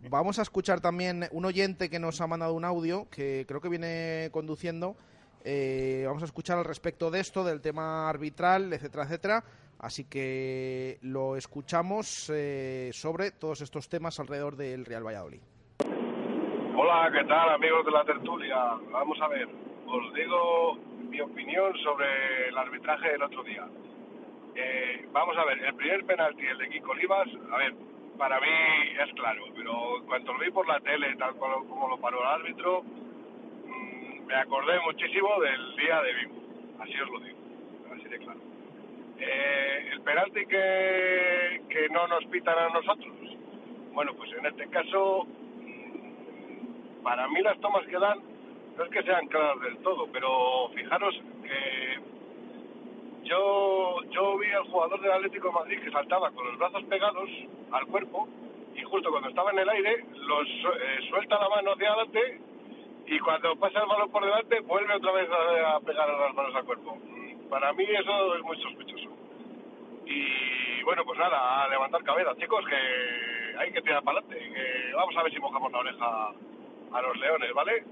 Vamos a escuchar también un oyente que nos ha mandado un audio que creo que viene conduciendo. Eh, vamos a escuchar al respecto de esto, del tema arbitral, etcétera, etcétera. Así que lo escuchamos eh, sobre todos estos temas alrededor del Real Valladolid. Hola, ¿qué tal amigos de la tertulia? Vamos a ver, os digo mi opinión sobre el arbitraje del otro día. Eh, vamos a ver, el primer penalti, el de Kiko Olivas, a ver, para mí es claro, pero cuando lo vi por la tele, tal cual como lo paró el árbitro, me acordé muchísimo del día de Vigo, así os lo digo, así de claro. Eh, el penalti que, que no nos pitan a nosotros, bueno, pues en este caso para mí las tomas que dan no es que sean claras del todo, pero fijaros que yo, yo vi al jugador del Atlético de Madrid que saltaba con los brazos pegados al cuerpo y justo cuando estaba en el aire los eh, suelta la mano hacia adelante y cuando pasa el balón por delante vuelve otra vez a, a pegar las manos al cuerpo. Para mí eso es muy sospechoso. Y bueno, pues nada, a levantar cabeza, chicos, que hay que tirar para adelante. Que vamos a ver si mojamos la oreja a los leones, ¿vale?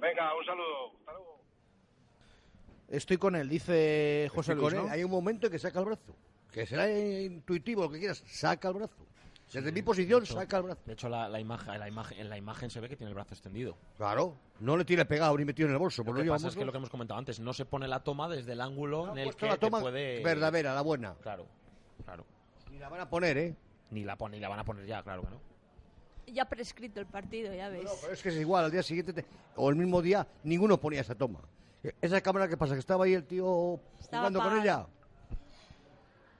Venga, un saludo. Hasta luego. Estoy con él, dice José Estoy Luis. con ¿no? él. Hay un momento en que saca el brazo. Que será intuitivo, lo que quieras. Saca el brazo. Desde mi posición, hecho- saca el brazo. De hecho, la, la imagen, la imagen, en la imagen se ve que tiene el brazo extendido. Claro. No le tiene pegado ni metido en el bolso. Lo que no pasa es que lo que hemos comentado antes, no se pone la toma desde el ángulo en el que la te toma puede... verdadera, la buena. Claro, claro. Ni la van a poner, ¿eh? Ni la, pon- ni la van a poner ya, claro que no. Ya prescrito el partido, ya ves. Pero es que es igual, al día siguiente te- o el mismo día, ninguno ponía esa toma. Esa cámara que pasa, que estaba ahí el tío Estaba jugando con ella.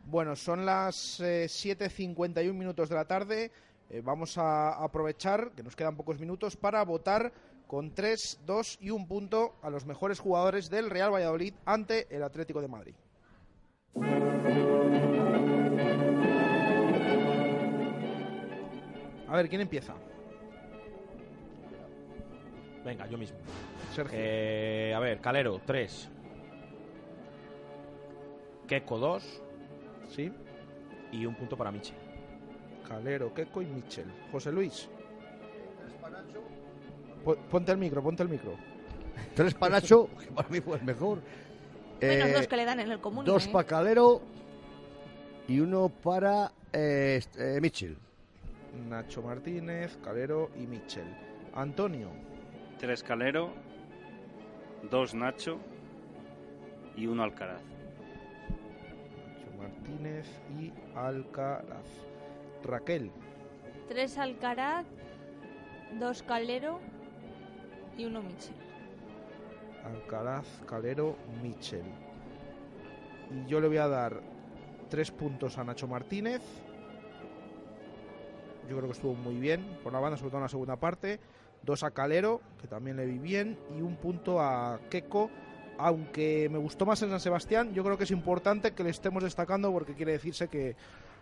Bueno, son las eh, 7.51 minutos de la tarde. Eh, vamos a aprovechar, que nos quedan pocos minutos, para votar con 3, 2 y un punto a los mejores jugadores del Real Valladolid ante el Atlético de Madrid. A ver, ¿quién empieza? Venga, yo mismo. Sergio. Eh, a ver, Calero, 3. Keco, 2. Sí. Y un punto para Michi. Calero, Keco y Michel. José Luis. Po- Ponte el micro, ponte el micro. (laughs) Tres para Nacho, que para mí fue el mejor. Menos Eh, dos que le dan en el común. Dos ¿eh? para Calero y uno para eh, este, eh, Mitchell. Nacho Martínez, Calero y Michel. Antonio. Tres Calero, dos Nacho y uno Alcaraz. Martínez y Alcaraz. Raquel. Tres Alcaraz, dos Calero y uno Michel. Alcaraz, Calero, Michel. Y yo le voy a dar tres puntos a Nacho Martínez. Yo creo que estuvo muy bien por la banda, sobre todo en la segunda parte. Dos a Calero, que también le vi bien. Y un punto a Keco. Aunque me gustó más en San Sebastián, yo creo que es importante que le estemos destacando porque quiere decirse que,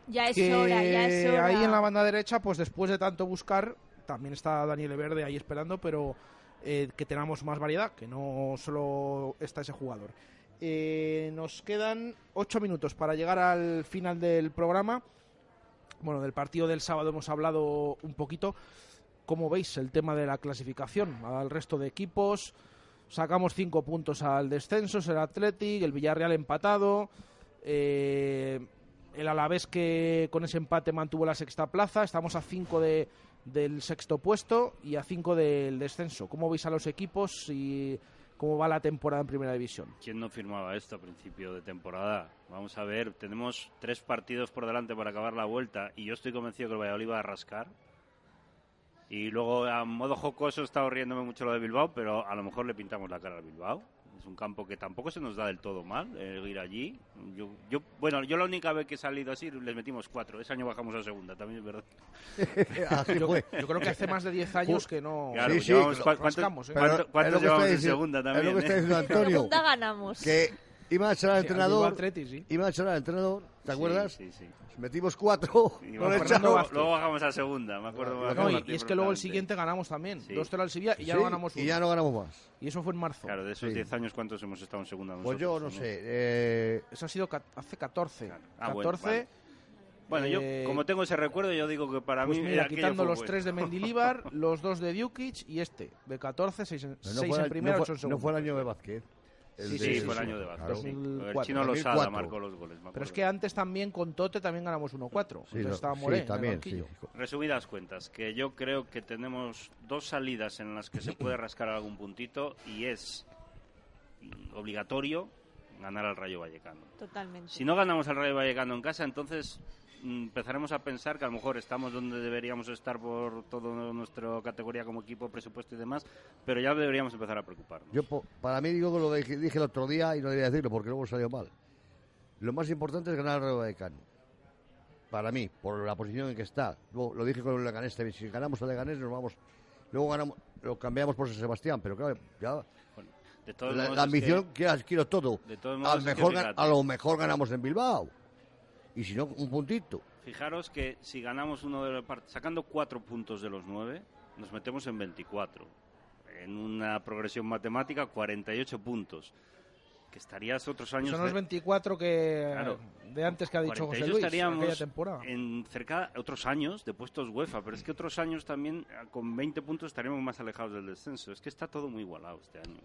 Ya es que hora, ya es hora. ahí en la banda derecha, pues después de tanto buscar, también está Daniel Verde ahí esperando, pero eh, que tengamos más variedad, que no solo está ese jugador. Eh, nos quedan ocho minutos para llegar al final del programa. Bueno, del partido del sábado hemos hablado un poquito. ¿Cómo veis el tema de la clasificación al resto de equipos? Sacamos cinco puntos al descenso, es el Athletic, el Villarreal empatado, eh, el Alavés que con ese empate mantuvo la sexta plaza, estamos a cinco de, del sexto puesto y a cinco del descenso. ¿Cómo veis a los equipos y cómo va la temporada en Primera División? ¿Quién no firmaba esto a principio de temporada? Vamos a ver, tenemos tres partidos por delante para acabar la vuelta y yo estoy convencido que el Valladolid va a rascar. Y luego, a modo jocoso, he estado riéndome mucho lo de Bilbao, pero a lo mejor le pintamos la cara al Bilbao. Es un campo que tampoco se nos da del todo mal eh, ir allí. Yo, yo, bueno, yo la única vez que he salido así les metimos cuatro. Ese año bajamos a segunda, también es verdad. (laughs) Así Yo, yo creo que hace más de 10 años que no Claro, Sí, sí, llevamos- lo ¿cuántos- rascamos, ¿eh? cuántos- llevamos en segunda es lo también? que está eh? diciendo (laughs) Antonio. Segunda ganamos. Que iba a echar al Sí, entrenador. Athletic, sí. Iba a echar al entrenador, ¿te acuerdas? Sí, sí. Metimos cuatro. (laughs) Y no luego, bajamos a segunda, me acuerdo. No, y, y es que luego el siguiente ganamos también. Sí. 2-0 al Sevilla y ya Sí, no ganamos y uno. ya no ganamos más. Y eso fue en marzo. Claro, de esos Sí. 10 años, ¿cuántos hemos estado en segunda Pues yo no nosotros, sé. eh, Eso ha sido hace 14. Ah, bueno, 14. vale. Bueno, yo, Eh, como tengo ese recuerdo, yo digo que para pues mí. mira, quitando los bueno. tres de Mendilibar, (laughs) los dos de Dukic y este, de 14, 6 en, no primera, no 8 fue- en segunda. no fue el año de Vázquez. El Sí, de- sí, fue el año de Vázquez, claro. sí. El 2004. chino Losada 2004. marcó los goles. Pero es que antes también con Tote también ganamos 1-4. Sí, Entonces no, estaba sí, Moré en el también, banquillo. sí. Resumidas cuentas, que yo creo que tenemos dos salidas en las que se puede rascar algún puntito y es obligatorio ganar al Rayo Vallecano. Totalmente. Si no ganamos al Rayo Vallecano en casa, entonces empezaremos a pensar que a lo mejor estamos donde deberíamos estar por toda nuestra categoría como equipo, presupuesto y demás, pero ya deberíamos empezar a preocuparnos. Yo, para mí, digo que lo dije, dije el otro día y no debería decirlo porque luego salió mal. Lo más importante es ganar Rayo Vallecano. Para mí, por la posición en que está. Luego, lo dije con el Leganés también. Si ganamos al Leganés, nos vamos. Luego ganamos, lo cambiamos por San Sebastián, pero claro, ya. De todos la, modos, la es que- ambición, quiero, todo. De todos a, modos, es que fíjate. a lo mejor ganamos en Bilbao. Y si no, un puntito. Fijaros que si ganamos uno de los part- sacando cuatro puntos de los nueve, nos metemos en 24. En una progresión matemática, 48 puntos. Que estarías otros años. Son los de- 24 que Claro. de antes que ha dicho José 48 Luis, estaríamos aquella temporada. en cerca otros años de puestos UEFA, pero es que otros años también con 20 puntos estaríamos más alejados del descenso. Es que está todo muy igualado este año.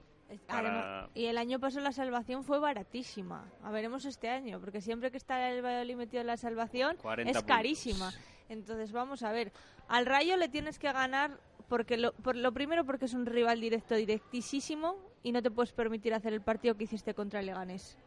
Para- y el año pasado la salvación fue baratísima. A veremos este año, porque siempre que está el Valladolid metido en la salvación 40 es puntos. carísima. Entonces vamos a ver. Al Rayo le tienes que ganar porque lo, por lo primero porque es un rival directo directísimo y no te puedes permitir hacer el partido que hiciste contra el Leganés.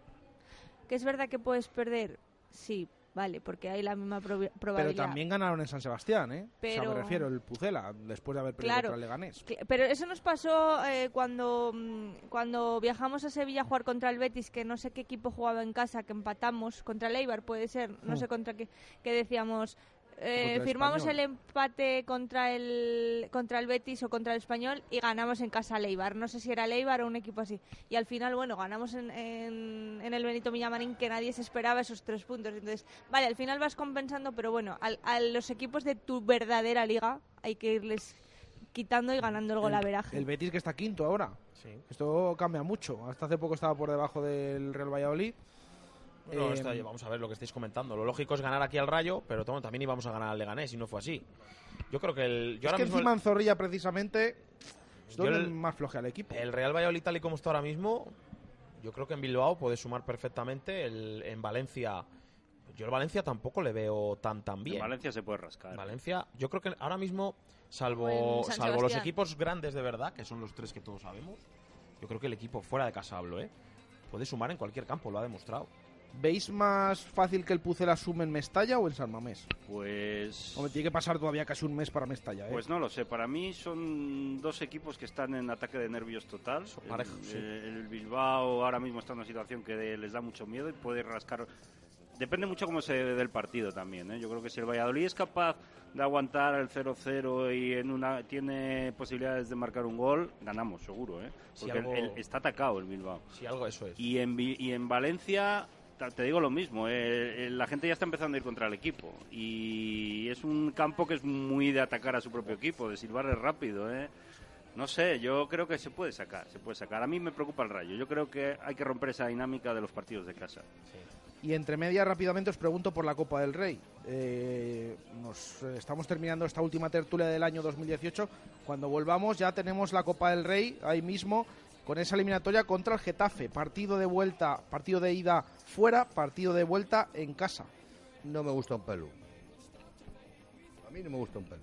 Que es verdad que puedes perder, sí, vale, porque hay la misma Pero probabilidad. también ganaron en San Sebastián, ¿eh? O sea, Pero- me refiero, el Pucela, después de haber perdido Claro. contra el Leganés. Pero eso nos pasó eh, cuando, mm, cuando viajamos a Sevilla a jugar contra el Betis, que no sé qué equipo jugaba en casa, que empatamos contra el Eibar, puede ser, no Mm. sé contra qué, que decíamos, eh, el firmamos Español. el empate contra el, contra el Betis o contra el Español y ganamos en casa al Eibar. No sé si era el Eibar o un equipo así. Y al final, bueno, ganamos en, en, en el Benito Villamarín, que nadie se esperaba esos tres puntos. Entonces, vale, al final vas compensando, pero bueno, al- a los equipos de tu verdadera liga hay que irles quitando y ganando el golaveraje. El Betis que está quinto ahora. Esto cambia mucho. Hasta hace poco estaba por debajo del Real Valladolid. Bueno, Eh, está- vamos a ver lo que estáis comentando. Lo lógico es ganar aquí al Rayo, pero bueno, también íbamos a ganar al Leganés y no fue así. Yo creo que el. Yo es ahora que mismo encima en Zorrilla, precisamente, es donde el- más flojea el equipo. el Real Valladolid, tal y como está ahora mismo, yo creo que en Bilbao puede sumar perfectamente. El, en Valencia. Yo el Valencia tampoco le veo tan tan bien. En Valencia se puede rascar. Valencia, yo creo que ahora mismo, salvo, salvo los equipos grandes de verdad, que son los tres que todos sabemos, yo creo que el equipo fuera de casa hablo, ¿eh? Puede sumar en cualquier campo, lo ha demostrado. ¿Veis más fácil que el Pucela sume en Mestalla o en San Mamés? Pues. Hombre, tiene que pasar todavía casi un mes para Mestalla, ¿eh? Pues no lo sé, para mí son dos equipos que están en ataque de nervios total. El- parejos, sí. el, el Bilbao ahora mismo está en una situación que les da mucho miedo y puede rascar. Depende mucho cómo se dé el partido también. ¿eh? Yo creo que si el Valladolid es capaz de aguantar el 0-0 y en una tiene posibilidades de marcar un gol, ganamos seguro. ¿eh? Si Porque algo- el- está atacado el Bilbao. Si algo eso es. Y en, y en Valencia, te digo lo mismo, eh, eh, la gente ya está empezando a ir contra el equipo. Y es un campo que es muy de atacar a su propio equipo, de silbarle rápido. ¿eh? No sé, yo creo que se puede sacar, se puede sacar. A mí me preocupa el rayo. Yo creo que hay que romper esa dinámica de los partidos de casa. Y entre medias, rápidamente os pregunto por la Copa del Rey. Eh, nos eh, estamos terminando esta última tertulia del año 2018. Cuando volvamos ya tenemos la Copa del Rey ahí mismo con esa eliminatoria contra el Getafe. Partido de vuelta, partido de ida fuera, partido de vuelta en casa. No me gusta un pelo. A mí no me gusta un pelo.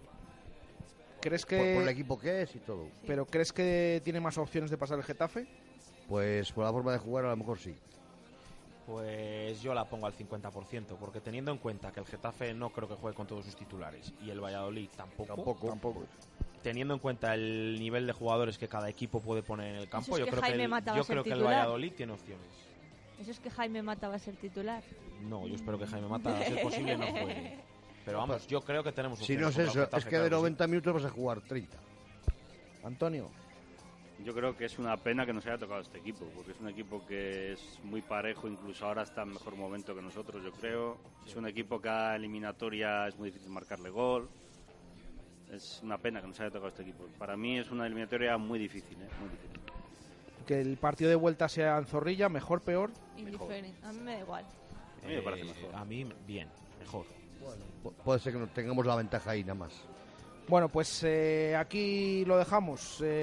¿Crees que Por, por el equipo que es y todo. pero crees que tiene más opciones de pasar el Getafe? Pues por la forma de jugar a lo mejor sí. Pues yo la pongo al 50%, porque teniendo en cuenta que el Getafe no creo que juegue con todos sus titulares y el Valladolid tampoco, Tampoco. Teniendo en cuenta el nivel de jugadores que cada equipo puede poner en el campo, es yo que creo que, el, Mata yo creo que el. Valladolid tiene opciones. Eso es que Jaime Mata va a ser titular. No, yo espero que Jaime Mata, a ser posible, no juegue. Pero vamos, yo creo que tenemos Si no es eso, Getafe, es que claro de sí. 90 minutos vas a jugar 30. Antonio. Yo creo que es una pena que nos haya tocado este equipo, porque es un equipo que es muy parejo, incluso ahora está en mejor momento que nosotros, yo creo. Es un equipo que a eliminatoria es muy difícil marcarle gol. Es una pena que nos haya tocado este equipo. Para mí es una eliminatoria muy difícil, ¿eh? muy difícil. Que el partido de vuelta sea en Zorrilla, mejor, peor. Indiferente. A mí me da igual. A mí me parece Eh, mejor. A mí, bien, mejor. Pu- Puede ser que no tengamos la ventaja ahí nada más. Bueno, pues eh, aquí lo dejamos.